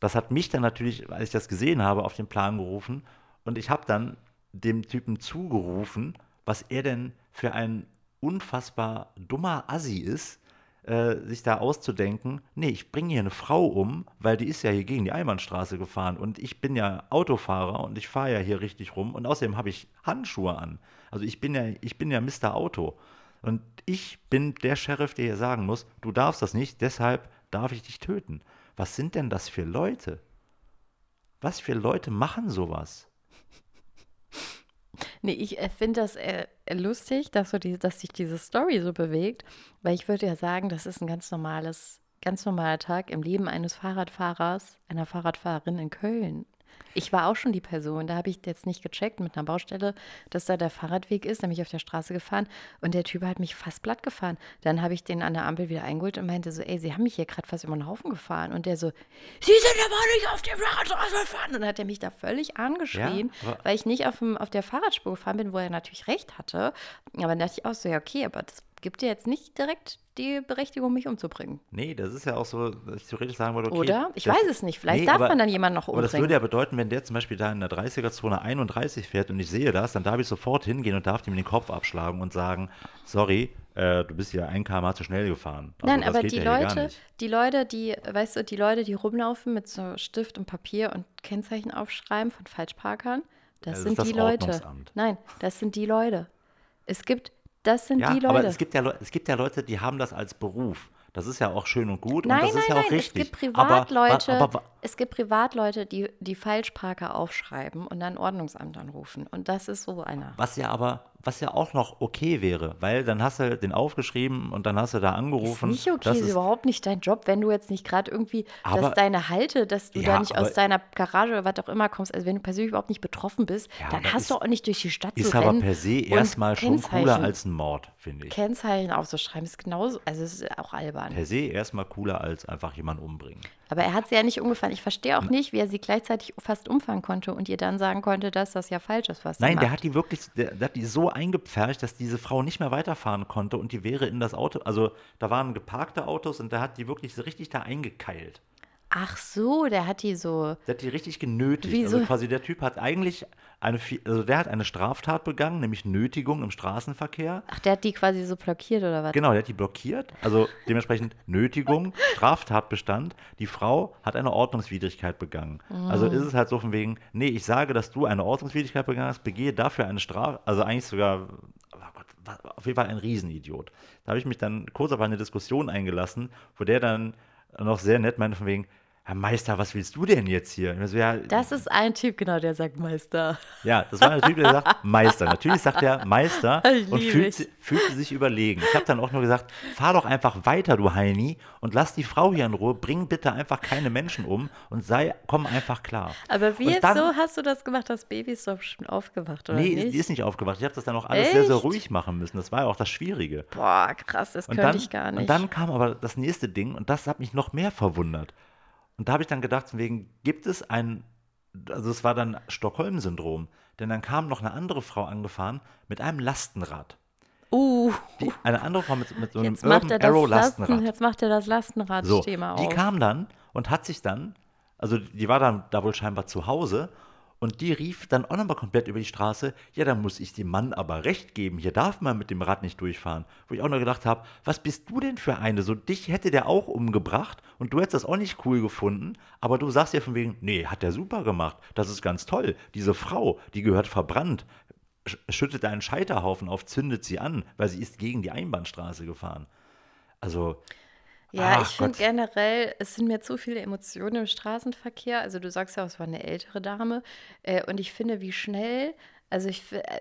Das hat mich dann natürlich, als ich das gesehen habe, auf den Plan gerufen und ich habe dann dem Typen zugerufen, was er denn für ein unfassbar dummer Assi ist, äh, sich da auszudenken, nee, ich bringe hier eine Frau um, weil die ist ja hier gegen die Einbahnstraße gefahren und ich bin ja Autofahrer und ich fahre ja hier richtig rum und außerdem habe ich Handschuhe an. Also ich bin ja, ich bin ja Mr. Auto. Und ich bin der Sheriff, der hier sagen muss, du darfst das nicht, deshalb darf ich dich töten. Was sind denn das für Leute? Was für Leute machen sowas? Nee, ich äh, finde das äh, lustig, dass, so die, dass sich diese Story so bewegt, weil ich würde ja sagen, das ist ein ganz normales, ganz normaler Tag im Leben eines Fahrradfahrers, einer Fahrradfahrerin in Köln. Ich war auch schon die Person, da habe ich jetzt nicht gecheckt mit einer Baustelle, dass da der Fahrradweg ist, dann bin ich auf der Straße gefahren und der Typ hat mich fast platt gefahren. Dann habe ich den an der Ampel wieder eingeholt und meinte so, ey, Sie haben mich hier gerade fast über den Haufen gefahren. Und der so, Sie sind aber nicht auf der Fahrradstraße gefahren. Und dann hat er mich da völlig angeschrien, Ja, weil ich nicht auf, dem, auf der Fahrradspur gefahren bin, wo er natürlich recht hatte. Aber dann dachte ich auch so, ja, okay, aber das gibt dir jetzt nicht direkt die Berechtigung, mich umzubringen. Nee, das ist ja auch so, dass ich theoretisch sagen würde, okay. Oder? Ich das- weiß es nicht. Vielleicht Nee, darf aber- man dann jemanden noch Aber das umbringen. würde ja bedeuten, wenn der zum Beispiel da in der 30er-Zone 31 fährt und ich sehe das, dann darf ich sofort hingehen und darf ihm den Kopf abschlagen und sagen, sorry, äh, du bist hier ein km zu schnell gefahren. Also Nein, aber die ja Leute, die Leute, die, weißt du, die Leute, die rumlaufen mit so Stift und Papier und Kennzeichen aufschreiben von Falschparkern, das das sind das die Leute. Nein, das sind die Leute. Es gibt, das sind Ja, die aber Leute. es gibt, ja, es gibt ja Leute, die haben das als Beruf. Das ist ja auch schön und gut nein, und das nein, ist ja nein, auch richtig. es gibt Aber Privatleute, aber, wa- es gibt Privatleute, die die Falschparker aufschreiben und dann Ordnungsamt anrufen. Und das ist so einer. was ja aber, was ja auch noch okay wäre, weil dann hast du den aufgeschrieben und dann hast du da Ist angerufen. nicht okay, das ist überhaupt nicht dein Job, wenn du jetzt nicht gerade irgendwie, Aber- dass deine Halte, dass du Ja, da nicht aus aber- deiner Garage oder was auch immer kommst, also wenn du persönlich überhaupt nicht betroffen bist, Ja, dann aber hast ist- du auch nicht durch die Stadt ist zu aber rennen per se erstmal schon cooler als ein Mord, finde ich. Kennzeichen aufzuschreiben, ist genauso, also es ist auch albern. Per se erstmal cooler als einfach jemanden umbringen. Aber er hat sie ja nicht umgefahren. Ich verstehe auch nicht, wie er sie gleichzeitig fast umfahren konnte und ihr dann sagen konnte, dass das ja falsch ist, was sie Nein, der hat die wirklich, der, der hat die so eingepfercht, dass diese Frau nicht mehr weiterfahren konnte und die wäre in das Auto, also da waren geparkte Autos und der hat die wirklich so richtig da eingekeilt. Ach so, der hat die so. Der hat die richtig genötigt. Wieso? Also quasi der Typ hat eigentlich eine, also der hat eine Straftat begangen, nämlich Nötigung im Straßenverkehr. Ach, der hat die quasi so blockiert oder was? Genau, der hat die blockiert. Also dementsprechend Nötigung, Straftatbestand. Die Frau hat eine Ordnungswidrigkeit begangen. Also ist es halt so von wegen, nee, ich sage, dass du eine Ordnungswidrigkeit begangen hast, begehe dafür eine Strafe, also eigentlich sogar, oh Gott, auf jeden Fall ein Riesenidiot. Da habe ich mich dann kurz auf eine Diskussion eingelassen, wo der dann noch sehr nett meinte von wegen, Herr Meister, was willst du denn jetzt hier? So, ja, Das ist ein Typ, genau, der sagt Meister. ja, das war ein Typ, der sagt Meister. Natürlich sagt er Meister und fühlt, fühlte sich überlegen. Ich habe dann auch nur gesagt, fahr doch einfach weiter, du Heini, und lass die Frau hier in Ruhe. Bring bitte einfach keine Menschen um und sei, komm einfach klar. Aber wie dann- so hast du das gemacht? Das Baby ist doch schon aufgewacht, oder Nee, nicht? die ist nicht aufgewacht. Ich habe das dann auch alles sehr, sehr Echt? ruhig machen müssen. Das war ja auch das Schwierige. Boah, krass, das Und könnte dann, ich gar nicht. und dann kam aber das nächste Ding und das hat mich noch mehr verwundert. Und da habe ich dann gedacht, von wegen, gibt es ein, also es war dann Stockholm-Syndrom, denn dann kam noch eine andere Frau angefahren mit einem Lastenrad. uh, Die, eine andere Frau mit, mit so einem jetzt Urban Arrow Lasten, Lastenrad. jetzt macht er das So, Lastenrad-Thema die auf. kam dann und hat sich dann, also die war dann da wohl scheinbar zu Hause und die rief dann auch nochmal komplett über die Straße, ja, da muss ich dem Mann aber recht geben, hier darf man mit dem Rad nicht durchfahren. Wo ich auch nur gedacht habe, was bist du denn für eine? So dich hätte der auch umgebracht und du hättest das auch nicht cool gefunden, aber du sagst ja von wegen, nee, hat der super gemacht, das ist ganz toll. Diese Frau, die gehört verbrannt, sch- schüttet einen Scheiterhaufen auf, zündet sie an, weil sie ist gegen die Einbahnstraße gefahren. Also, Ja, Ach ich finde generell, es sind mir zu viele Emotionen im Straßenverkehr. Also du sagst ja, es war eine ältere Dame. Äh, und ich finde, wie schnell, also ich, äh,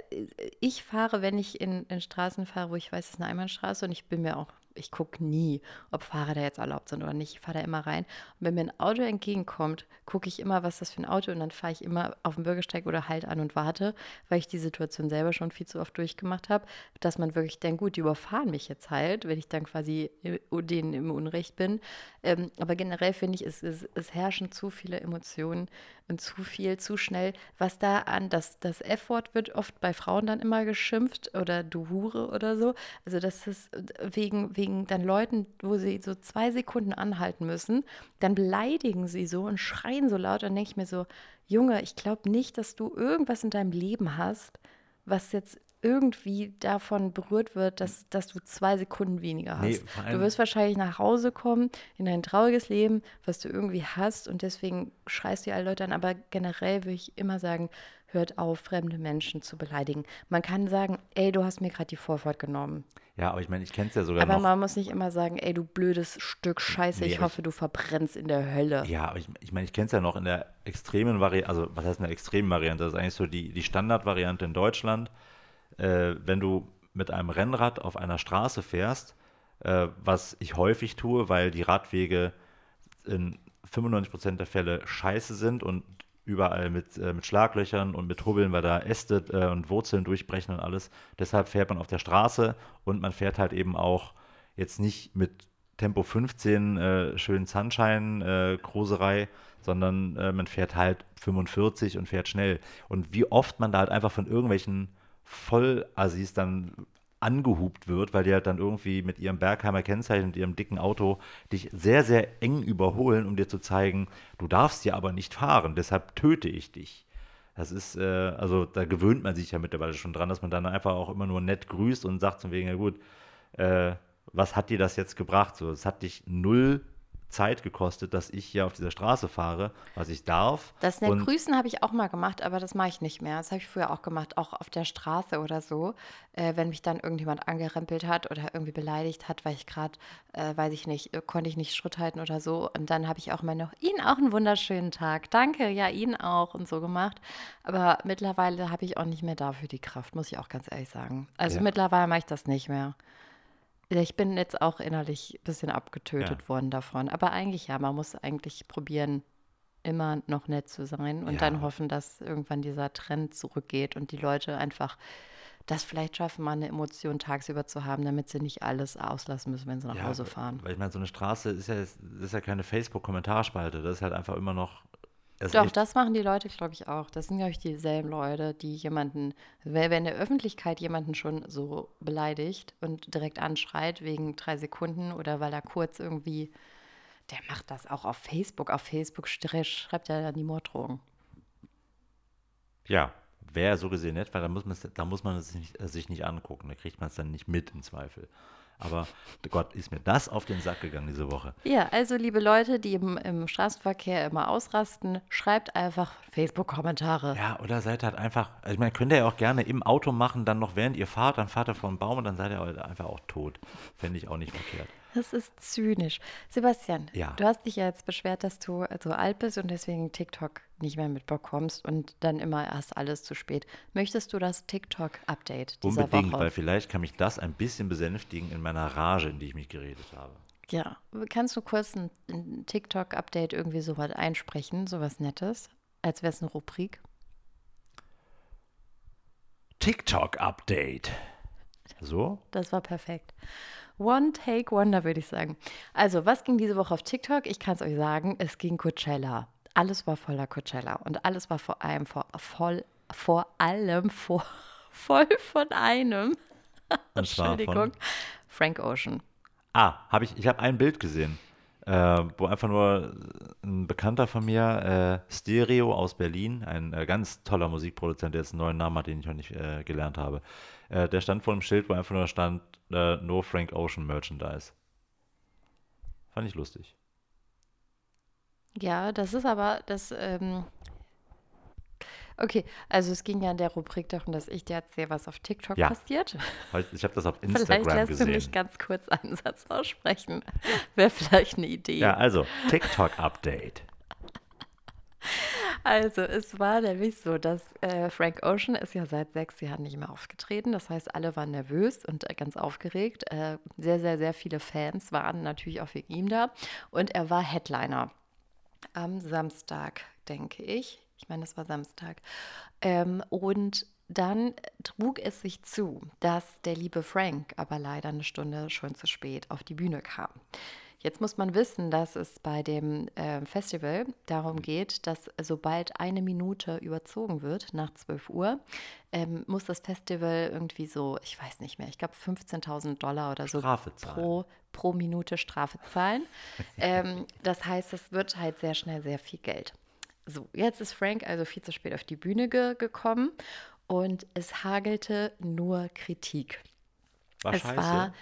ich fahre, wenn ich in, in Straßen fahre, wo ich weiß, es ist eine Einbahnstraße und ich bin mir auch, ich gucke nie, ob Fahrräder jetzt erlaubt sind oder nicht. Ich fahre da immer rein. Und wenn mir ein Auto entgegenkommt, gucke ich immer, was das für ein Auto und dann fahre ich immer auf den Bürgersteig oder halt an und warte, weil ich die Situation selber schon viel zu oft durchgemacht habe, dass man wirklich denkt, gut, die überfahren mich jetzt halt, wenn ich dann quasi äh, denen im Unrecht bin. Ähm, aber generell finde ich, es, es, es herrschen zu viele Emotionen und zu viel, zu schnell. Was da an, das, das F-Wort wird oft bei Frauen dann immer geschimpft oder du Hure oder so. Also das ist wegen, wegen beleidigen dann Leuten, wo sie so zwei Sekunden anhalten müssen, dann beleidigen sie so und schreien so laut. Dann denke ich mir so, Junge, ich glaube nicht, dass du irgendwas in deinem Leben hast, was jetzt irgendwie davon berührt wird, dass, dass du zwei Sekunden weniger hast. Nee, du wirst wahrscheinlich nach Hause kommen in dein trauriges Leben, was du irgendwie hast und deswegen schreist du alle Leute an. Aber generell würde ich immer sagen, hört auf, fremde Menschen zu beleidigen. Man kann sagen, ey, du hast mir gerade die Vorfahrt genommen. Ja, aber ich meine, ich kenne es ja sogar Aber noch. man muss nicht immer sagen, ey, du blödes Stück Scheiße, Nee, ich aber hoffe, du verbrennst in der Hölle. Ja, aber ich, ich meine, ich kenne es ja noch in der extremen Variante, also was heißt in der extremen Variante? Das ist eigentlich so die, die Standardvariante in Deutschland. Äh, wenn du mit einem Rennrad auf einer Straße fährst, äh, was ich häufig tue, weil die Radwege in 95% der Fälle scheiße sind und überall mit, äh, mit Schlaglöchern und mit Hubbeln, weil da Äste äh, und Wurzeln durchbrechen und alles. Deshalb fährt man auf der Straße und man fährt halt eben auch jetzt nicht mit Tempo 15 äh, schön Sunshine äh, sondern äh, man fährt halt 45 und fährt schnell. Und wie oft man da halt einfach von irgendwelchen Vollassis dann angehupt wird, weil die halt dann irgendwie mit ihrem Bergheimer Kennzeichen und ihrem dicken Auto dich sehr, sehr eng überholen, um dir zu zeigen, du darfst hier aber nicht fahren, deshalb töte ich dich. Das ist, äh, also da gewöhnt man sich ja mittlerweile schon dran, dass man dann einfach auch immer nur nett grüßt und sagt von wegen, ja gut, äh, was hat dir das jetzt gebracht? So, es hat dich null Zeit gekostet, dass ich hier auf dieser Straße fahre, was ich darf. Das nett Grüßen habe ich auch mal gemacht, aber das mache ich nicht mehr. Das habe ich früher auch gemacht, auch auf der Straße oder so. Äh, wenn mich dann irgendjemand angerempelt hat oder irgendwie beleidigt hat, weil ich gerade, äh, weiß ich nicht, äh, konnte ich nicht Schritt halten oder so. Und dann habe ich auch mal noch, Ihnen auch einen wunderschönen Tag. Danke, ja, Ihnen auch und so gemacht. Aber mittlerweile habe ich auch nicht mehr dafür die Kraft, muss ich auch ganz ehrlich sagen. Also Ja. mittlerweile mache ich das nicht mehr. Ich bin jetzt auch innerlich ein bisschen abgetötet Ja. worden davon. Aber eigentlich ja, man muss eigentlich probieren, immer noch nett zu sein und Ja. dann hoffen, dass irgendwann dieser Trend zurückgeht und die Leute einfach das vielleicht schaffen, mal eine Emotion tagsüber zu haben, damit sie nicht alles auslassen müssen, wenn sie nach Ja, Hause fahren. Weil ich meine, so eine Straße ist ja, jetzt- das ist ja keine Facebook-Kommentarspalte, das ist halt einfach immer noch. Das Doch, das machen die Leute, glaube ich, auch. Das sind, glaube ich, dieselben Leute, die jemanden, wer wenn in der Öffentlichkeit jemanden schon so beleidigt und direkt anschreit wegen drei Sekunden oder weil er kurz irgendwie, der macht das auch auf Facebook. Auf Facebook schreibt er dann die Morddrohung. Ja, wäre so gesehen nett, weil da muss man es, da muss man es nicht, äh, sich nicht angucken. Da kriegt man es dann nicht mit im Zweifel. Aber Gott, ist mir das auf den Sack gegangen diese Woche. Ja, also liebe Leute, die im, im Straßenverkehr immer ausrasten, schreibt einfach Facebook-Kommentare. Ja, oder seid halt einfach, also ich meine, könnt ihr ja auch gerne im Auto machen, dann noch während ihr fahrt, dann fahrt ihr vor den Baum und dann seid ihr halt einfach auch tot. Fände ich auch nicht verkehrt. Das ist zynisch. Sebastian, Ja. du hast dich ja jetzt beschwert, dass du so alt bist und deswegen TikTok nicht mehr mitbekommst und dann immer erst alles zu spät. Möchtest du das TikTok-Update dieser Unbedingt, Woche? weil vielleicht kann mich das ein bisschen besänftigen in meiner Rage, in die ich mich geredet habe. Ja, kannst du kurz ein, ein TikTok-Update irgendwie so was einsprechen, sowas Nettes, als wäre es eine Rubrik? TikTok-Update. So? Das war perfekt. One Take Wonder, würde ich sagen. Also, was ging diese Woche auf TikTok? Ich kann es euch sagen, es ging Coachella. Alles war voller Coachella und alles war vor allem vor, voll, vor allem vor, voll von einem. Entschuldigung. von, Frank Ocean. ah, habe ich, ich habe ein Bild gesehen, äh, wo einfach nur ein Bekannter von mir, äh, Stereo aus Berlin, ein äh, ganz toller Musikproduzent, der jetzt einen neuen Namen hat, den ich noch nicht äh, gelernt habe, äh, der stand vor einem Schild, wo einfach nur stand, äh, No Frank Ocean Merchandise. Fand ich lustig. Ja, das ist aber das. Ähm okay, also es ging ja in der Rubrik darum, dass ich dir erzähle, was auf TikTok Ja. passiert. Ich, habe das auf Vielleicht Instagram lässt gesehen. du mich ganz kurz einen Satz aussprechen. Wäre vielleicht eine Idee. Ja, also, TikTok-Update. Also, es war nämlich so, dass äh, Frank Ocean ist ja seit sechs Jahren nicht mehr aufgetreten. Das heißt, alle waren nervös und äh, ganz aufgeregt. Äh, sehr, sehr, sehr viele Fans waren natürlich auch wegen ihm da. Und er war Headliner am Samstag, denke ich. Ich meine, das war Samstag. Ähm, und dann trug es sich zu, dass der liebe Frank aber leider eine Stunde schon zu spät auf die Bühne kam. Jetzt muss man wissen, dass es bei dem äh, Festival darum geht, dass sobald eine Minute überzogen wird, nach 12 Uhr, ähm, muss das Festival irgendwie so, ich weiß nicht mehr, ich glaube 15.000 Dollar oder so pro, pro Minute Strafe zahlen. ähm, das heißt, es wird halt sehr schnell sehr viel Geld. So, jetzt ist Frank also viel zu spät auf die Bühne ge gekommen und es hagelte nur Kritik. War es scheiße. war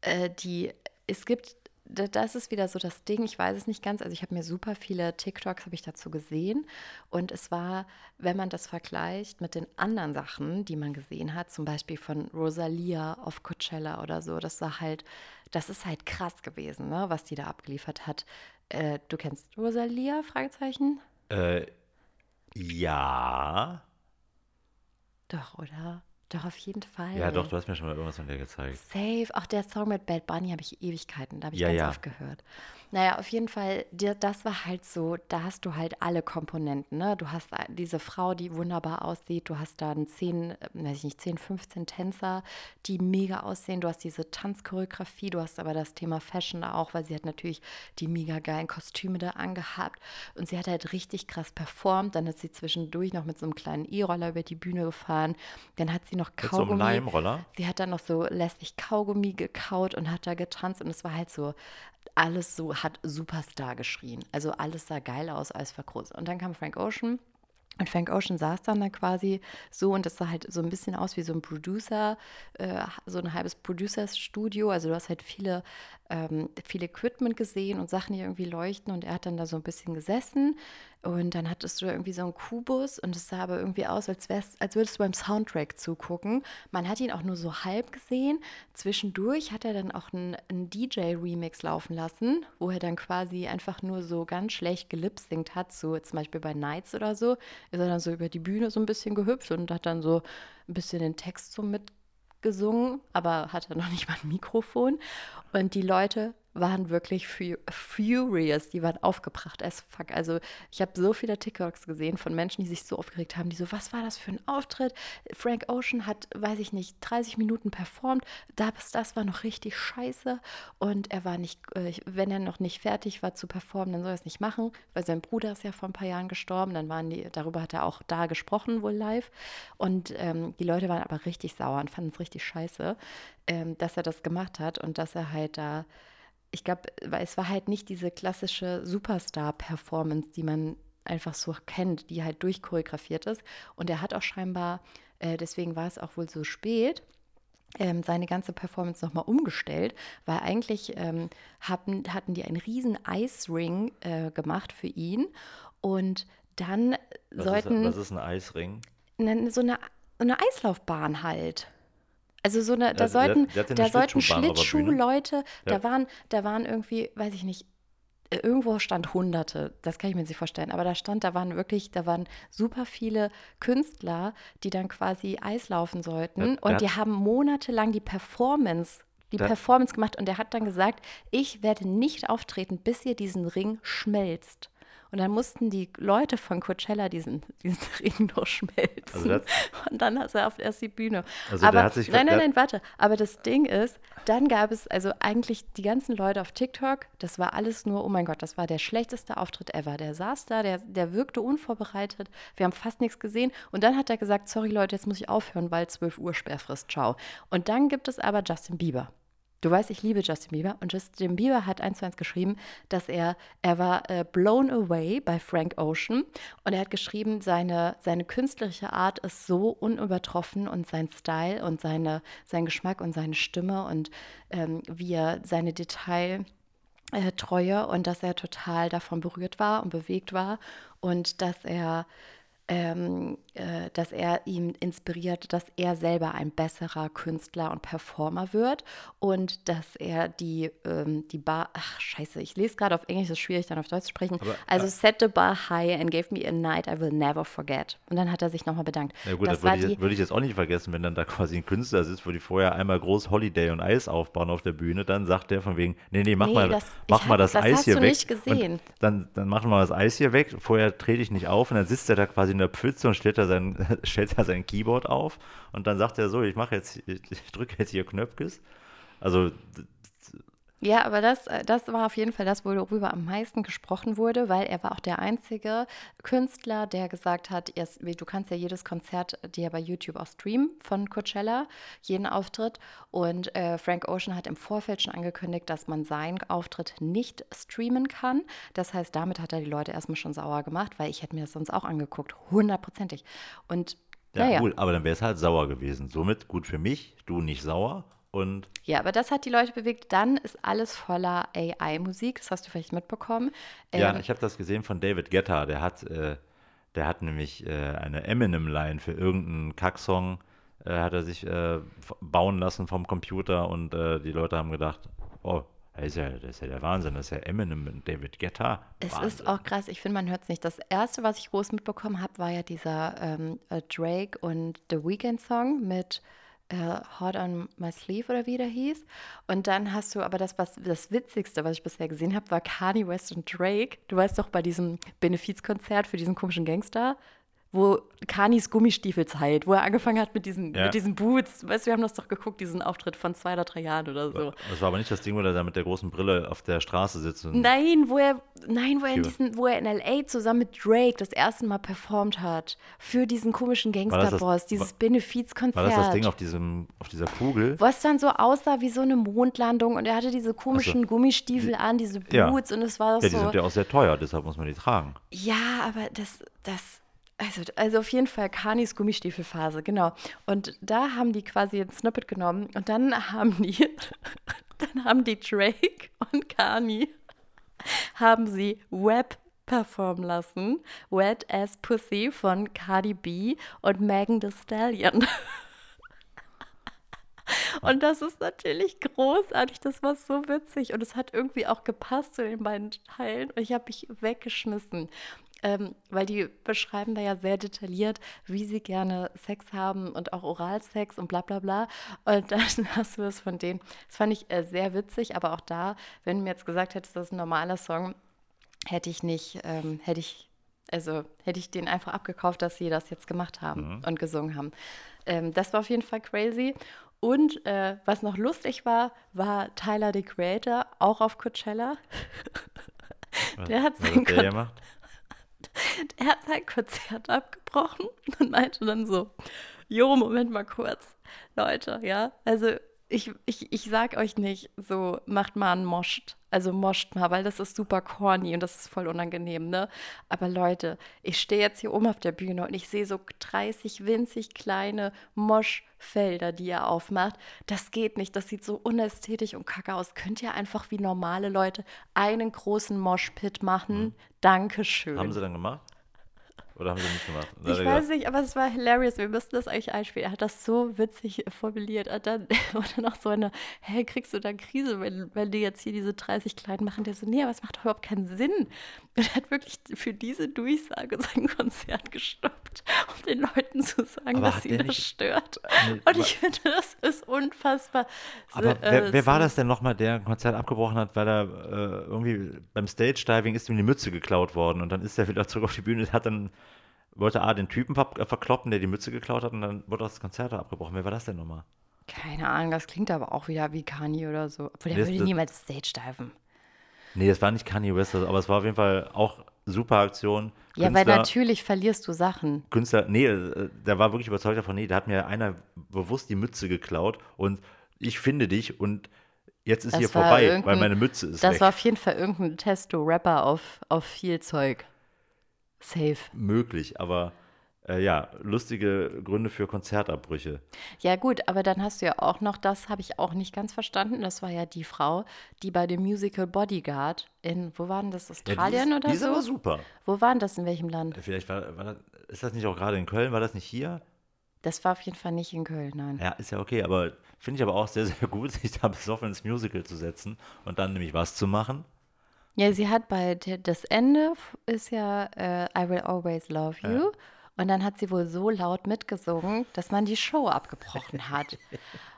äh, die, es gibt, das ist wieder so das Ding, ich weiß es nicht ganz, also ich habe mir super viele TikToks habe ich dazu gesehen und es war, wenn man das vergleicht mit den anderen Sachen, die man gesehen hat, zum Beispiel von Rosalia auf Coachella oder so, das war halt, das ist halt krass gewesen, ne, was die da abgeliefert hat. Äh, du kennst Rosalia? Fragezeichen? äh, ja. Doch, oder? Doch, auf jeden Fall. Ja, doch, du hast mir schon mal irgendwas von der gezeigt. Safe. Auch der Song mit Bad Bunny habe ich Ewigkeiten, da habe ich Ja, ganz ja. oft gehört. Naja, auf jeden Fall, dir- das war halt so, da hast du halt alle Komponenten. Ne? Du hast diese Frau, die wunderbar aussieht, du hast dann 10, äh, weiß ich nicht, 10, 15 Tänzer, die mega aussehen. Du hast diese Tanzchoreografie, du hast aber das Thema Fashion da auch, weil sie hat natürlich die mega geilen Kostüme da angehabt und sie hat halt richtig krass performt. Dann ist sie zwischendurch noch mit so einem kleinen E-Roller über die Bühne gefahren. Dann hat sie noch Mit so einem Kaugummi. Leimroller? Sie hat dann noch so lässig Kaugummi gekaut und hat da getanzt und es war halt so, alles so, hat Superstar geschrien. Also alles sah geil aus, alles war groß. Und dann kam Frank Ocean und Frank Ocean saß dann da quasi so und das sah halt so ein bisschen aus wie so ein Producer, äh, so ein halbes Producers-Studio. Also du hast halt viele, ähm, viel Equipment gesehen und Sachen, die irgendwie leuchten und er hat dann da so ein bisschen gesessen und dann hattest du irgendwie so einen Kubus und es sah aber irgendwie aus, als, wär's, als würdest du beim Soundtrack zugucken. Man hat ihn auch nur so halb gesehen. Zwischendurch hat er dann auch einen, einen DJ-Remix laufen lassen, wo er dann quasi einfach nur so ganz schlecht gelipsingt hat, so zum Beispiel bei Nights oder so, ist er dann so über die Bühne so ein bisschen gehüpft und hat dann so ein bisschen den Text so mitgesungen, aber hatte noch nicht mal ein Mikrofon. Und die Leute waren wirklich fu furious, die waren aufgebracht as fuck. Also ich habe so viele TikToks gesehen von Menschen, die sich so aufgeregt haben, die so, was war das für ein Auftritt? Frank Ocean hat, weiß ich nicht, 30 Minuten performt, das, das war noch richtig scheiße. Und er war nicht, äh, wenn er noch nicht fertig war zu performen, dann soll er es nicht machen, weil sein Bruder ist ja vor ein paar Jahren gestorben, dann waren die, darüber hat er auch da gesprochen, wohl live. Und ähm, die Leute waren aber richtig sauer und fanden es richtig scheiße, ähm, dass er das gemacht hat und dass er halt da ich glaube, es war halt nicht diese klassische Superstar-Performance, die man einfach so kennt, die halt durchchoreografiert ist. Und er hat auch scheinbar, äh, deswegen war es auch wohl so spät, ähm, seine ganze Performance nochmal umgestellt, weil eigentlich ähm, hatten, hatten die einen riesen Eisring äh, gemacht für ihn und dann Was, sollten ist, was ist ein Eisring? so eine, eine Eislaufbahn halt. Also so eine, da Also der- sollten, der eine da sollten der. Schlittschuhleute, Ja. da waren, da waren irgendwie, weiß ich nicht, äh, irgendwo stand Hunderte, das kann ich mir nicht vorstellen, aber da stand, da waren wirklich, da waren super viele Künstler, die dann quasi Eislaufen sollten Ja, der und die haben monatelang die Performance, die Der- Performance gemacht und der hat dann gesagt, ich werde nicht auftreten, bis ihr diesen Ring schmelzt. Und dann mussten die Leute von Coachella diesen, diesen Ring noch schmelzen. Also das- und dann ist er auf erst die Bühne. Also aber der hat sich- nein, nein, nein, warte. Aber das Ding ist, dann gab es also eigentlich die ganzen Leute auf TikTok, das war alles nur, oh mein Gott, das war der schlechteste Auftritt ever. Der saß da, der, der wirkte unvorbereitet, wir haben fast nichts gesehen. Und dann hat er gesagt, sorry Leute, jetzt muss ich aufhören, weil 12 Uhr Sperrfrist, ciao. Und dann gibt es aber Justin Bieber. Du weißt, ich liebe Justin Bieber und Justin Bieber hat eins zu eins geschrieben, dass er, er war äh, blown away bei Frank Ocean und er hat geschrieben, seine, seine künstlerische Art ist so unübertroffen und sein Style und seine, sein Geschmack und seine Stimme und ähm, wie er seine Detail äh, Treue und dass er total davon berührt war und bewegt war und dass er ähm, äh, dass er ihn inspiriert, dass er selber ein besserer Künstler und Performer wird und dass er die, ähm, die Bar, ach scheiße, ich lese gerade auf Englisch, ist schwierig dann auf Deutsch zu sprechen, Aber, also äh, set the bar high and gave me a night I will never forget. Und dann hat er sich nochmal bedankt. Ja gut, das, war würde, ich, würde ich jetzt auch nicht vergessen, wenn dann da quasi ein Künstler sitzt, wo die vorher einmal groß Holiday und Eis aufbauen auf der Bühne, dann sagt der von wegen, nee, nee, mach Nee, mal das- mach mal hab- das, das Eis hast hier du weg. nicht gesehen. Und dann, dann machen wir das Eis hier weg, vorher trete ich nicht auf und dann sitzt er da quasi in der Pfütze und stellt da sein, stellt da sein Keyboard auf und dann sagt er so, ich mache jetzt, ich, ich drücke jetzt hier Knöpfkes. Also Ja, aber das, äh, das war auf jeden Fall das, worüber am meisten gesprochen wurde, weil er war auch der einzige Künstler, der gesagt hat, du kannst ja jedes Konzert dir bei YouTube auch streamen von Coachella, jeden Auftritt. Und äh, Frank Ocean hat im Vorfeld schon angekündigt, dass man seinen Auftritt nicht streamen kann. Das heißt, damit hat er die Leute erstmal schon sauer gemacht, weil ich hätte mir das sonst auch angeguckt, hundertprozentig. Und Ja, naja. cool, aber dann wäre es halt sauer gewesen. Somit gut für mich, du nicht sauer und Ja, aber das hat die Leute bewegt. Dann ist alles voller AI-Musik. Das hast du vielleicht mitbekommen. ja, Ähm, ich habe das gesehen von David Guetta, der hat, äh, der hat nämlich äh, eine Eminem-Line für irgendeinen Kacksong, äh, hat er sich äh, bauen lassen vom Computer und äh, die Leute haben gedacht, oh, das ist ja, das ist ja der Wahnsinn, das ist ja Eminem und David Guetta. Es Wahnsinn. ist auch krass, ich finde, man hört es nicht. Das erste, was ich groß mitbekommen habe, war ja dieser ähm, äh, Drake und The Weeknd Song mit äh, Hot on My Sleeve oder wie der hieß. Und dann hast du aber das, was das Witzigste, was ich bisher gesehen habe, war Kanye West und Drake. Du weißt doch bei diesem Benefizkonzert für diesen komischen Gangster, wo Kanis Gummistiefel zeigt, wo er angefangen hat mit diesen, Ja. mit diesen Boots. Weißt du, wir haben das doch geguckt, diesen Auftritt von zwei oder drei Jahren oder so. Das war aber nicht das Ding, wo er da mit der großen Brille auf der Straße sitzt. Nein, wo er, nein, wo er, in diesen, wo er in L.A. zusammen mit Drake das erste Mal performt hat. Für diesen komischen Gangsterboss, dieses Benefizkonzert. war das das Ding auf, diesem, auf dieser Kugel? was dann so aussah wie so eine Mondlandung und er hatte diese komischen Gummistiefel an, diese Ja. Boots und es war Ja, die so. sind ja auch sehr teuer, deshalb muss man die tragen. Ja, aber das, das, also, also auf jeden Fall Kanis Gummistiefelphase, genau. Und da haben die quasi ein Snippet genommen und dann haben die, dann haben die Drake und Kani, haben sie Web performen lassen. Wet as Pussy von Cardi B und Megan Thee Stallion. Und das ist natürlich großartig. Das war so witzig. Und es hat irgendwie auch gepasst zu den beiden Teilen. Und ich habe mich weggeschmissen. Ähm, weil die beschreiben da ja sehr detailliert, wie sie gerne Sex haben und auch Oralsex und bla bla bla. Und dann hast du das von denen. Das fand ich äh, sehr witzig, aber auch da, wenn du mir jetzt gesagt hättest, das ist ein normaler Song, hätte ich nicht, ähm, hätte ich, also hätte ich den einfach abgekauft, dass sie das jetzt gemacht haben und gesungen haben. Ähm, das war auf jeden Fall crazy. Und äh, was noch lustig war, war Tyler the Creator, auch auf Coachella. Der hat Was hat der gemacht? Er hat sein Konzert abgebrochen und meinte dann so, Jo, Moment mal kurz. Leute, ja, also ich, ich, ich sag euch nicht, so macht mal einen Moscht. Also moscht mal, weil das ist super corny und das ist voll unangenehm, ne? Aber Leute, ich stehe jetzt hier oben auf der Bühne und ich sehe so 30 winzig kleine Moschfelder, die ihr aufmacht. Das geht nicht, das sieht so unästhetisch und kacke aus. Könnt ihr einfach wie normale Leute einen großen Moshpit machen? Dankeschön. Haben sie dann gemacht? Oder haben sie nicht gemacht? Ich weiß gesagt, nicht, aber es war hilarious. Wir müssten das eigentlich einspielen. Er hat das so witzig formuliert. Und dann wurde noch so eine, hä, kriegst du da Krise, wenn, wenn die jetzt hier diese 30 Kleinen machen? Der so, nee, aber es macht doch überhaupt keinen Sinn. Und er hat wirklich für diese Durchsage sein Konzert gestoppt, um den Leuten zu sagen, Aber dass sie das stört. Nee, Und aber- ich finde, das ist unfassbar. Aber So, wer, äh, wer war das denn nochmal, der ein Konzert abgebrochen hat, weil er äh, irgendwie beim Stage-Diving ist ihm die Mütze geklaut worden und dann ist er wieder zurück auf die Bühne und hat dann, wollte A den Typen ver äh, verkloppen, der die Mütze geklaut hat und dann wurde das Konzert abgebrochen. Wer war das denn nochmal? Keine Ahnung, das klingt aber auch wieder wie Kanye oder so. Obwohl, der Das- würde das- niemals Stage diven. Nee, das war nicht Kanye West, aber es war auf jeden Fall auch super Aktion. Ja, weil Künstler- natürlich verlierst du Sachen. Künstler, nee, äh, der war wirklich überzeugt davon, nee, da hat mir einer bewusst die Mütze geklaut und ich finde dich und jetzt ist Das hier vorbei, weil meine Mütze ist Das weg. war auf jeden Fall irgendein Testo-Rapper auf, auf viel Zeug. Safe. möglich, aber äh, ja, lustige Gründe für Konzertabbrüche. Ja, gut, aber dann hast du ja auch noch, das habe ich auch nicht ganz verstanden. Das war ja die Frau, die bei dem Musical Bodyguard in, wo war denn das, Ja, Australien die ist, oder die ist aber so? super. Wo war denn das, in welchem Land? Vielleicht war, war das, ist das nicht auch gerade in Köln, war das nicht hier? Das war auf jeden Fall nicht in Köln, nein. Ja, ist ja okay, aber finde ich aber auch sehr, sehr gut, sich da besoffen ins Musical zu setzen und dann nämlich was zu machen. Ja, sie hat bei das Ende ist ja äh, I Will Always Love You. Und dann hat sie wohl so laut mitgesungen, dass man die Show abgebrochen hat.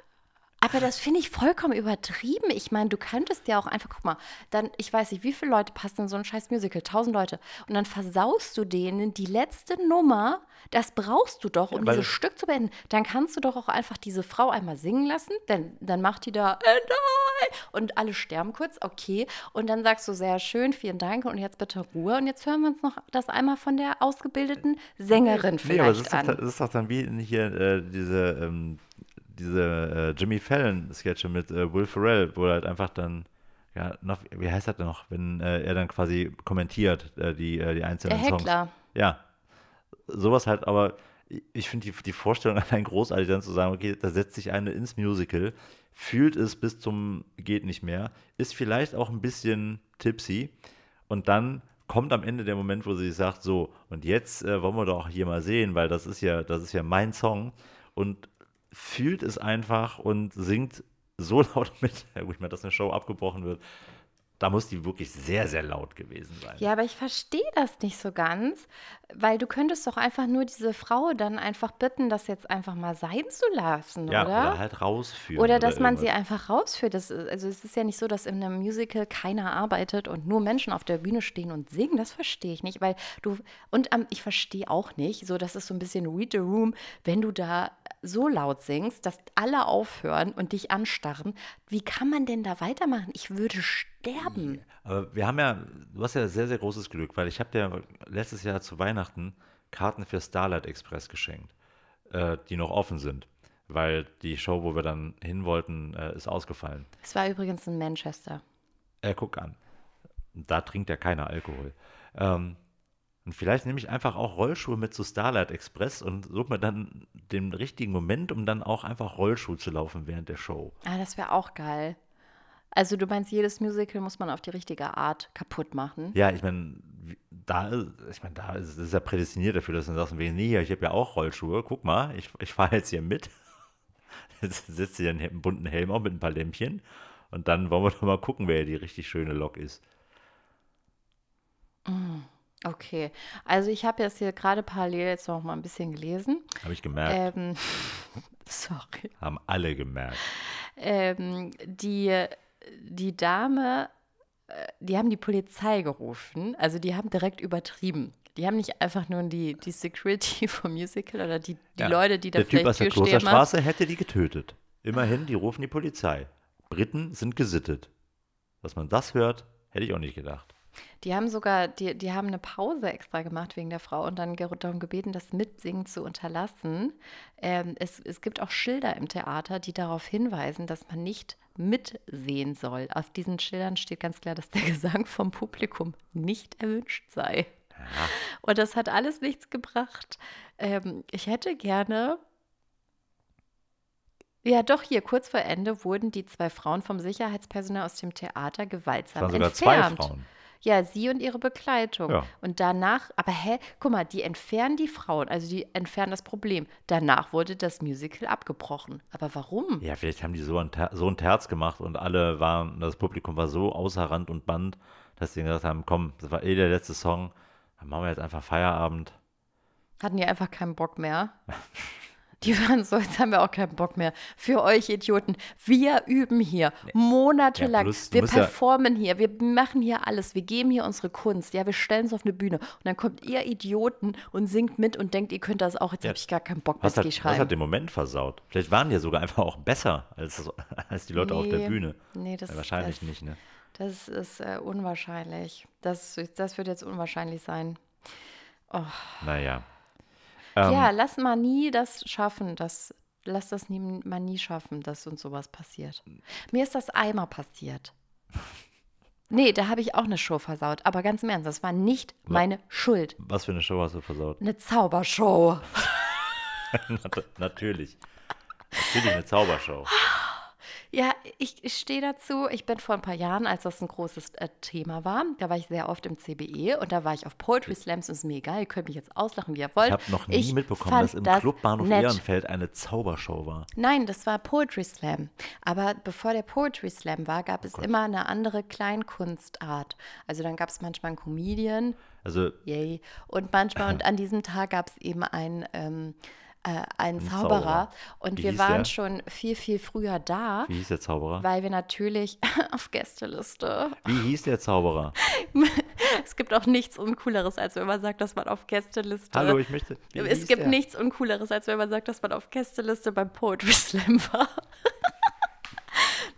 Aber das finde ich vollkommen übertrieben. Ich meine, du könntest ja auch einfach, guck mal, dann, ich weiß nicht, wie viele Leute passen in so ein scheiß Musical? Tausend Leute. Und dann versaust du denen die letzte Nummer. Das brauchst du doch, um Ja, dieses Stück zu beenden. Dann kannst du doch auch einfach diese Frau einmal singen lassen. Dann, dann macht die da I und alle sterben kurz, okay. Und dann sagst du sehr schön, vielen Dank und jetzt bitte Ruhe. Und jetzt hören wir uns noch das einmal von der ausgebildeten Sängerin Nee, aber vielleicht ist, doch, an. das ist doch dann wie hier äh, diese, ähm, diese äh, Jimmy Fallon-Sketche mit äh, Will Ferrell, wo er halt einfach dann, ja, noch, wie heißt das denn noch, wenn äh, er dann quasi kommentiert, äh, die, äh, die Der einzelnen Songs. Heckler. Ja, sowas halt, aber ich- ich finde die, die Vorstellung allein großartig, dann zu sagen, okay, da setzt sich eine ins Musical, fühlt es bis zum geht nicht mehr, ist vielleicht auch ein bisschen tipsy und dann kommt am Ende der Moment, wo sie sagt, so, und jetzt äh, wollen wir doch hier mal sehen, weil das ist ja, das ist ja mein Song und fühlt es einfach und singt so laut mit, ja gut, ich meine, dass eine Show abgebrochen wird, da muss die wirklich sehr, sehr laut gewesen sein. Ja, aber ich verstehe das nicht so ganz, weil du könntest doch einfach nur diese Frau dann einfach bitten, das jetzt einfach mal sein zu lassen, Ja, oder? oder halt rausführen. Oder dass man sie irgendwas. einfach rausführt. Das, ist- also es ist ja nicht so, dass in einem Musical keiner arbeitet und nur Menschen auf der Bühne stehen und singen. Das verstehe ich nicht, weil du und ähm, ich verstehe auch nicht, so das ist so ein bisschen Read the Room, wenn du da so laut singst, dass alle aufhören und dich anstarren. Wie kann man denn da weitermachen? Ich würde sterben. Aber wir haben ja, du hast ja sehr, sehr großes Glück, weil ich habe dir letztes Jahr zu Weihnachten Karten für Starlight Express geschenkt, äh, die noch offen sind, weil die Show, wo wir dann hin wollten, äh, ist ausgefallen. Es war übrigens in Manchester. Äh, guck an, da trinkt ja keiner Alkohol. Ähm, und vielleicht nehme ich einfach auch Rollschuhe mit zu Starlight Express und suche mir dann den richtigen Moment, um dann auch einfach Rollschuh zu laufen während der Show. Ah, das wäre auch geil. Also du meinst, jedes Musical muss man auf die richtige Art kaputt machen? Ja, ich meine, da ist, ich meine, da ist es ja prädestiniert dafür, dass du sagst, nee, ich habe ja auch Rollschuhe, guck mal, ich, ich fahre jetzt hier mit. Jetzt setzt sie einen bunten Helm auf mit ein paar Lämpchen und dann wollen wir doch mal gucken, wer die richtig schöne Lok ist. Okay, also ich habe jetzt hier gerade parallel jetzt noch mal ein bisschen gelesen. Habe ich gemerkt. Ähm, sorry. Haben alle gemerkt. Ähm, die, die Dame, äh, die haben die Polizei gerufen, also die haben direkt übertrieben. Die haben nicht einfach nur die, die Security vom Musical oder die, die Ja, Leute, die da Der Typ aus vielleicht der. Klosterstraße hätte die getötet. Immerhin, die rufen die Polizei. Briten sind gesittet. Dass man das hört, hätte ich auch nicht gedacht. Die haben sogar, die, die haben eine Pause extra gemacht wegen der Frau und dann darum gebeten, das Mitsingen zu unterlassen. Ähm, es, es gibt auch Schilder im Theater, die darauf hinweisen, dass man nicht mitsehen soll. Auf diesen Schildern steht ganz klar, dass der Gesang vom Publikum nicht erwünscht sei. Und das hat alles nichts gebracht. Ähm, ich hätte gerne. Ja, doch, hier kurz vor Ende wurden die zwei Frauen vom Sicherheitspersonal aus dem Theater gewaltsam waren sogar zwei entfernt. Frauen. Ja, sie und ihre Begleitung. Ja. Und danach, aber hä, guck mal, die entfernen die Frauen, also die entfernen das Problem. Danach wurde das Musical abgebrochen. Aber warum? Ja, vielleicht haben die so ein, so ein Terz gemacht und alle waren, das Publikum war so außer Rand und Band, dass sie gesagt haben, komm, das war eh der letzte Song, dann machen wir jetzt einfach Feierabend. Hatten die einfach keinen Bock mehr? Die waren so, jetzt haben wir auch keinen Bock mehr. Für euch Idioten. Wir üben hier monatelang. Ja, plus, wir musst ja- performen hier. Wir machen hier alles. Wir geben hier unsere Kunst. Ja, wir stellen es auf eine Bühne. Und dann kommt ihr Idioten und singt mit und denkt, ihr könnt das auch. Jetzt Ja. habe ich gar keinen Bock mehr. Was hat, ich was rein. hat den Moment versaut? Vielleicht waren die ja sogar einfach auch besser als, als die Leute auf der Nee, Bühne. Nee, das Ja, wahrscheinlich das, nicht, ne? Das ist äh, unwahrscheinlich. Das, das wird jetzt unwahrscheinlich sein. Naja. Ähm, ja, lass mal nie das schaffen, das, lass das nie, mal nie schaffen, dass uns sowas passiert. Mir ist das einmal passiert. Nee, da habe ich auch eine Show versaut. Aber ganz im Ernst, das war nicht meine Schuld. Was für eine Show hast du versaut? Eine Zaubershow. Nat- Natürlich. Natürlich eine Zaubershow. Ja, ich, ich stehe dazu. Ich bin vor ein paar Jahren, als das ein großes äh, Thema war, da war ich sehr oft im CBE und da war ich auf Poetry Slams. Ist mir egal, ihr könnt mich jetzt auslachen, wie ihr wollt. Ich habe noch nie Ich mitbekommen, dass im das Club Bahnhof nett. Ehrenfeld eine Zaubershow war. Nein, das war Poetry Slam. Aber bevor der Poetry Slam war, gab es Gott. immer eine andere Kleinkunstart. Also dann gab es manchmal einen Comedian, Also, yay, und manchmal, und an diesem Tag gab es eben ein, ähm, äh, einen Ein Zauberer. Zauberer. Und Wie wir waren der? schon viel, viel früher da, Wie hieß der Zauberer? weil wir natürlich auf Gästeliste. Wie hieß der Zauberer? Es gibt auch nichts Uncooleres, als wenn man sagt, dass man auf Gästeliste. Hallo, ich möchte. Wie es gibt der? nichts Uncooleres, als wenn man sagt, dass man auf Gästeliste beim Poetry Slam war.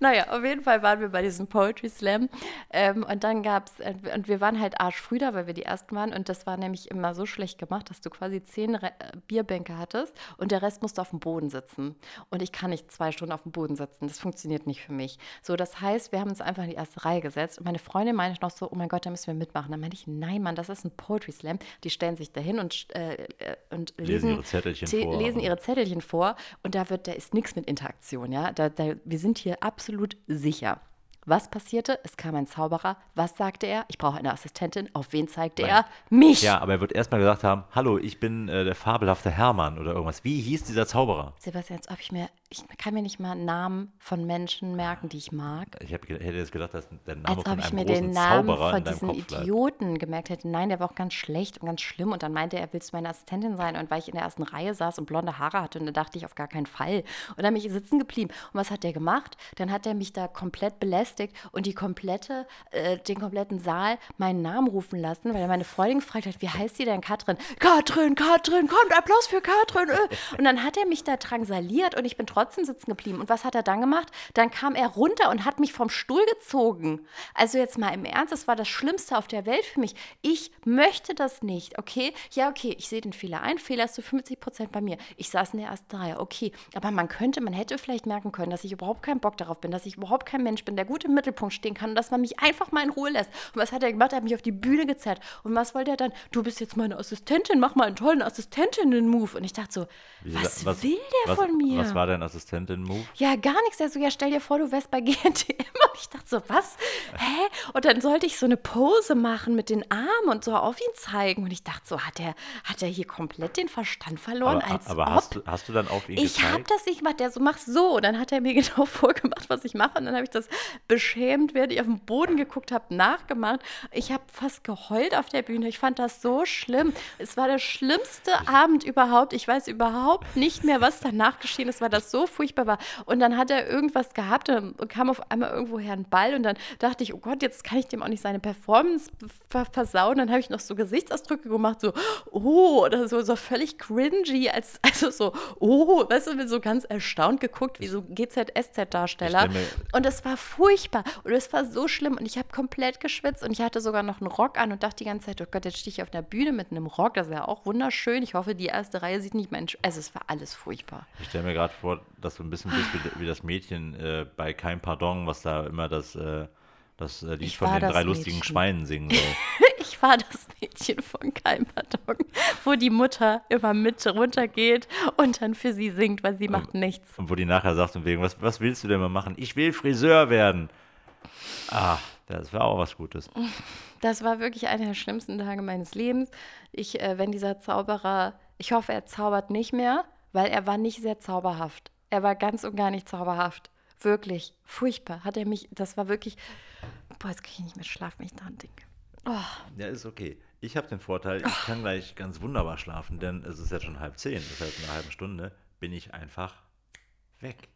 Naja, auf jeden Fall waren wir bei diesem Poetry Slam. Ähm, und dann gab es, und wir waren halt arschfrüh da, weil wir die ersten waren. Und das war nämlich immer so schlecht gemacht, dass du quasi zehn Re äh, Bierbänke hattest und der Rest musste auf dem Boden sitzen. Und ich kann nicht zwei Stunden auf dem Boden sitzen. Das funktioniert nicht für mich. So, das heißt, wir haben uns einfach in die erste Reihe gesetzt. Und meine Freundin meinte noch so: Oh mein Gott, da müssen wir mitmachen. Dann meinte ich: Nein, Mann, das ist ein Poetry Slam. Die stellen sich dahin und, äh, äh, und Lesen lesen, ihre Zettelchen Te- vor. lesen ihre Zettelchen vor und da wird, da ist nichts mit Interaktion, ja. Da, da, wir sind hier absolut sicher. Was passierte? Es kam ein Zauberer. Was sagte er? Ich brauche eine Assistentin. Auf wen zeigte Nein. er? Mich. Ja, aber er wird erstmal gesagt haben: Hallo, ich bin äh, der fabelhafte Hermann oder irgendwas. Wie hieß dieser Zauberer? Sebastian, als ob ich mir, ich kann mir nicht mal Namen von Menschen merken, die ich mag. Ich hab, hätte jetzt gedacht, dass der Name Als von ob ich mir den Namen Zauberer von bleibt. Idioten gemerkt hätte. Nein, der war auch ganz schlecht und ganz schlimm. Und dann meinte er, willst du meine Assistentin sein? Und weil ich in der ersten Reihe saß und blonde Haare hatte, und da dachte ich auf gar keinen Fall. Und dann bin ich sitzen geblieben. Und was hat der gemacht? Dann hat er mich da komplett belästigt und die komplette, äh, den kompletten Saal meinen Namen rufen lassen, weil er meine Freundin gefragt hat, wie heißt die denn Katrin? Katrin, Katrin, kommt, Applaus für Katrin. Äh. Und dann hat er mich da drangsaliert und ich bin trotzdem sitzen geblieben. Und was hat er dann gemacht? Dann kam er runter und hat mich vom Stuhl gezogen. Also jetzt mal im Ernst, das war das Schlimmste auf der Welt für mich. Ich möchte das nicht, okay? Ja, okay, ich sehe den Fehler ein. Fehler ist zu 50 Prozent bei mir. Ich saß in der ersten Reihe, okay. Aber man könnte, man hätte vielleicht merken können, dass ich überhaupt keinen Bock darauf bin, dass ich überhaupt kein Mensch bin, der gut im Mittelpunkt stehen kann und dass man mich einfach mal in Ruhe lässt. Und was hat er gemacht? Er hat mich auf die Bühne gezerrt. Und was wollte er dann? Du bist jetzt meine Assistentin, mach mal einen tollen Assistentinnen-Move. Und ich dachte so, was, gesagt, will der was, von mir? Was war dein Assistentin-Move? Ja, gar nichts. Der so, ja, stell dir vor, du wärst bei GNTM. Und ich dachte so, was? Hä? Und dann sollte ich so eine Pose machen mit den Armen und so auf ihn zeigen. Und ich dachte so, hat er hat er hier komplett den Verstand verloren? Aber, aber hast, du, hast du dann auf ihn Ich habe das nicht gemacht. Der so, mach so. Und dann hat er mir genau vorgemacht, was ich mache. Und dann habe ich das beschämt, während ich auf den Boden geguckt habe, nachgemacht. Ich habe fast geheult auf der Bühne. Ich fand das so schlimm. Es war der schlimmste Abend überhaupt. Ich weiß überhaupt nicht mehr, was danach geschehen ist, weil das so furchtbar war. Und dann hat er irgendwas gehabt und kam auf einmal irgendwoher ein Ball. Und dann dachte ich, oh Gott, jetzt kann ich dem auch nicht seine Performance ver versauen. Dann habe ich noch so Gesichtsausdrücke gemacht, so, oh, oder so, so völlig cringy, als, also so, oh, weißt du, bin so ganz erstaunt geguckt, wie so GZSZ-Darsteller. Und es war furchtbar und es war so schlimm und ich habe komplett geschwitzt und ich hatte sogar noch einen Rock an und dachte die ganze Zeit, oh Gott, jetzt stehe ich auf der Bühne mit einem Rock, das ist ja auch wunderschön. Ich hoffe, die erste Reihe sieht nicht mein, Sch- also es war alles furchtbar. Ich stelle mir gerade vor, dass du ein bisschen bist wie, wie das Mädchen äh, bei Kein Pardon, was da immer das, äh, das äh, Lied von war den drei lustigen Mädchen. Schweinen singen soll. Ich war das Mädchen von Keimpardon, wo die Mutter immer mit runtergeht und dann für sie singt, weil sie macht nichts. Und wo die nachher sagt, und wegen, was, was willst du denn mal machen? Ich will Friseur werden. Ah, das wäre auch was Gutes. Das war wirklich einer der schlimmsten Tage meines Lebens. Ich, äh, wenn dieser Zauberer, ich hoffe, er zaubert nicht mehr, weil er war nicht sehr zauberhaft. Er war ganz und gar nicht zauberhaft. Wirklich, furchtbar. Hat er mich, das war wirklich, boah, jetzt kriege ich nicht mehr schlafen, wenn ich daran denke. Oh, Ja, ist okay. Ich habe den Vorteil, ich kann gleich ganz wunderbar schlafen, denn es ist jetzt schon halb zehn. Das heißt, in einer halben Stunde bin ich einfach weg.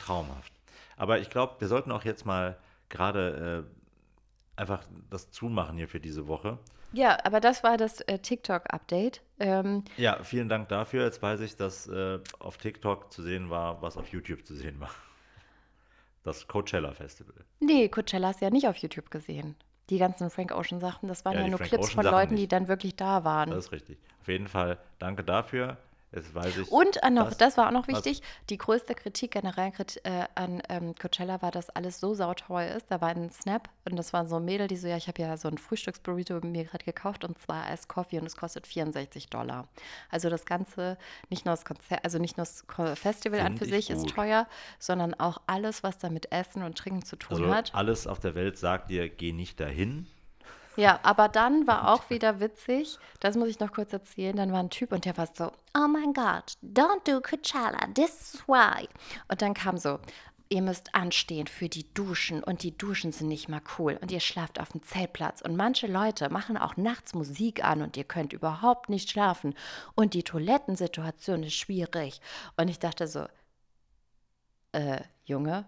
Traumhaft. Aber ich glaube, wir sollten auch jetzt mal gerade äh, einfach das zumachen hier für diese Woche. Ja, aber das war das äh, TikTok-Update. Ähm, Ja, vielen Dank dafür. Jetzt weiß ich, dass äh, auf TikTok zu sehen war, was auf YouTube zu sehen war. Das Coachella Festival. nee, Coachella hast du ja nicht auf YouTube gesehen. Die ganzen Frank Ocean Sachen, das waren Ja, ja, die nur Frank Clips Ocean von Sachen Leuten, die nicht. dann wirklich da waren. Das ist richtig. Auf jeden Fall danke dafür. Jetzt weiß ich. Und äh, noch, dass- das war auch noch was- wichtig, die größte Kritik generell äh, an ähm, Coachella war, dass alles so sauteuer ist. Da war ein Snap und das war so ein Mädel, die so, ja, ich habe ja so ein Frühstücksburrito mir gerade gekauft und zwar als Coffee und es kostet 64 Dollar. Also das Ganze, nicht nur das Konzert, also nicht nur das Festival an Find für ich sich ist gut. teuer, sondern auch alles, was da mit Essen und Trinken zu tun Also hat. alles auf der Welt sagt dir, geh nicht dahin. Ja, aber dann war auch wieder witzig, das muss ich noch kurz erzählen, dann war ein Typ und der war so, oh mein Gott, don't do Coachella, this is why. Und dann kam so, ihr müsst anstehen für die Duschen und die Duschen sind nicht mal cool und ihr schlaft auf dem Zeltplatz und manche Leute machen auch nachts Musik an und ihr könnt überhaupt nicht schlafen und die Toilettensituation ist schwierig. Und ich dachte so, äh, Junge,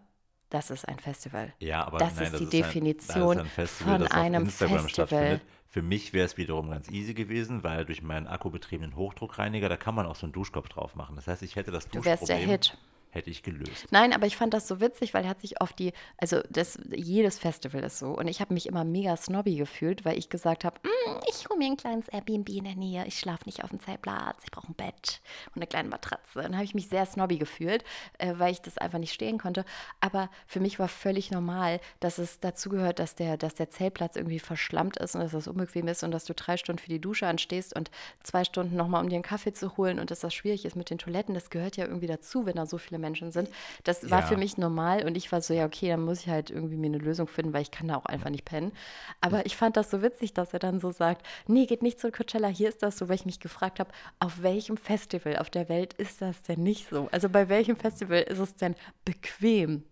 das ist ein Festival. Ja, aber das nein, ist das die ist ein- Definition ist ein Festival, von einem Instagram Festival. stattfindet. Für mich wäre es wiederum ganz easy gewesen, weil durch meinen akkubetriebenen Hochdruckreiniger, da kann man auch so einen Duschkopf drauf machen. Das heißt, ich hätte das Du wärst der Duschproblem Hit. Hätte ich gelöst. Nein, aber ich fand das so witzig, weil er hat sich auf die, also das, jedes Festival ist so. Und ich habe mich immer mega snobby gefühlt, weil ich gesagt habe, "Mm, ich hole mir ein kleines Airbnb in der Nähe, ich schlafe nicht auf dem Zeltplatz, ich brauche ein Bett und eine kleine Matratze. Dann habe ich mich sehr snobby gefühlt, äh, weil ich das einfach nicht stehen konnte. Aber für mich war völlig normal, dass es dazu gehört, dass der, dass der Zeltplatz irgendwie verschlammt ist und dass das unbequem ist und dass du drei Stunden für die Dusche anstehst und zwei Stunden nochmal, um dir einen Kaffee zu holen und dass das schwierig ist mit den Toiletten. Das gehört ja irgendwie dazu, wenn da so viele Menschen sind. Das war Ja. für mich normal und ich war so, ja, okay, dann muss ich halt irgendwie mir eine Lösung finden, weil ich kann da auch einfach nicht pennen. Aber ich fand das so witzig, dass er dann so sagt, nee, geht nicht zu Coachella, hier ist das so, weil ich mich gefragt habe, auf welchem Festival auf der Welt ist das denn nicht so? Also bei welchem Festival ist es denn bequem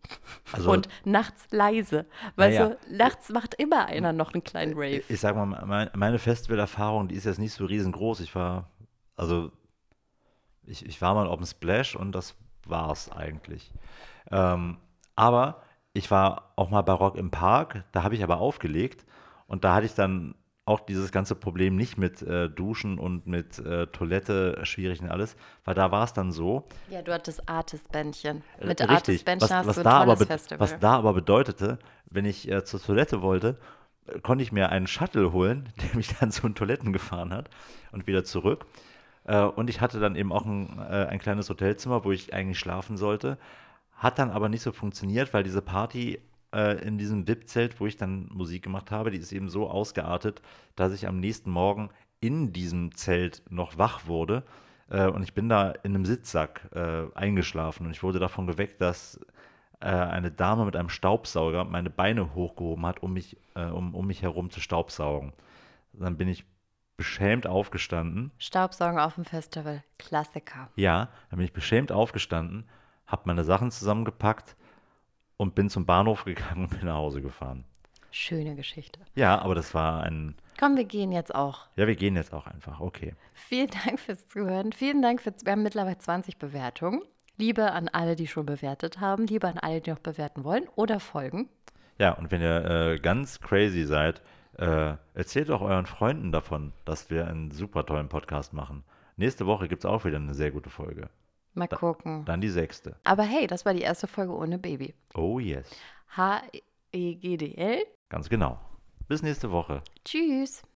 Also- und nachts leise? Weil Naja. so, nachts macht immer einer noch einen kleinen Rave. Ich sag mal, mein, meine Festivalerfahrung, die ist jetzt nicht so riesengroß. Ich war, also, ich, ich war mal auf dem Splash und das war's eigentlich. Ähm, aber ich war auch mal bei Rock im Park, da habe ich aber aufgelegt und da hatte ich dann auch dieses ganze Problem nicht mit äh, Duschen und mit äh, Toilette schwierig und alles, weil da war es dann so, Ja, du hattest Artist-Bändchen. äh, Mit Artist-Bändchen hast was du ein da aber tolles be- Festival. Was da aber bedeutete, wenn ich äh, zur Toilette wollte, konnte ich mir einen Shuttle holen, der mich dann zu den Toiletten gefahren hat und wieder zurück. Äh, und ich hatte dann eben auch ein, äh, ein kleines Hotelzimmer, wo ich eigentlich schlafen sollte. Hat dann aber nicht so funktioniert, weil diese Party äh, in diesem VIP-Zelt, wo ich dann Musik gemacht habe, die ist eben so ausgeartet, dass ich am nächsten Morgen in diesem Zelt noch wach wurde. Äh, und ich bin da in einem Sitzsack äh, eingeschlafen und ich wurde davon geweckt, dass äh, eine Dame mit einem Staubsauger meine Beine hochgehoben hat, um mich, um, um mich herum zu staubsaugen. Dann bin ich beschämt aufgestanden. Staubsaugen auf dem Festival. Klassiker. Ja, dann bin ich beschämt aufgestanden, habe meine Sachen zusammengepackt und bin zum Bahnhof gegangen und bin nach Hause gefahren. Schöne Geschichte. Ja, aber das war ein. Komm, wir gehen jetzt auch. Ja, wir gehen jetzt auch einfach. Okay. Vielen Dank fürs Zuhören. Vielen Dank fürs. Wir haben mittlerweile 20 Bewertungen. Liebe an alle, die schon bewertet haben. Liebe an alle, die noch bewerten wollen oder folgen. Ja, und wenn ihr äh, ganz crazy seid, äh, erzählt auch euren Freunden davon, dass wir einen super tollen Podcast machen. Nächste Woche gibt es auch wieder eine sehr gute Folge. Mal gucken. Dann die sechste. Aber hey, das war die erste Folge ohne Baby. Oh yes. H-E-G-D-L. Ganz genau. Bis nächste Woche. Tschüss.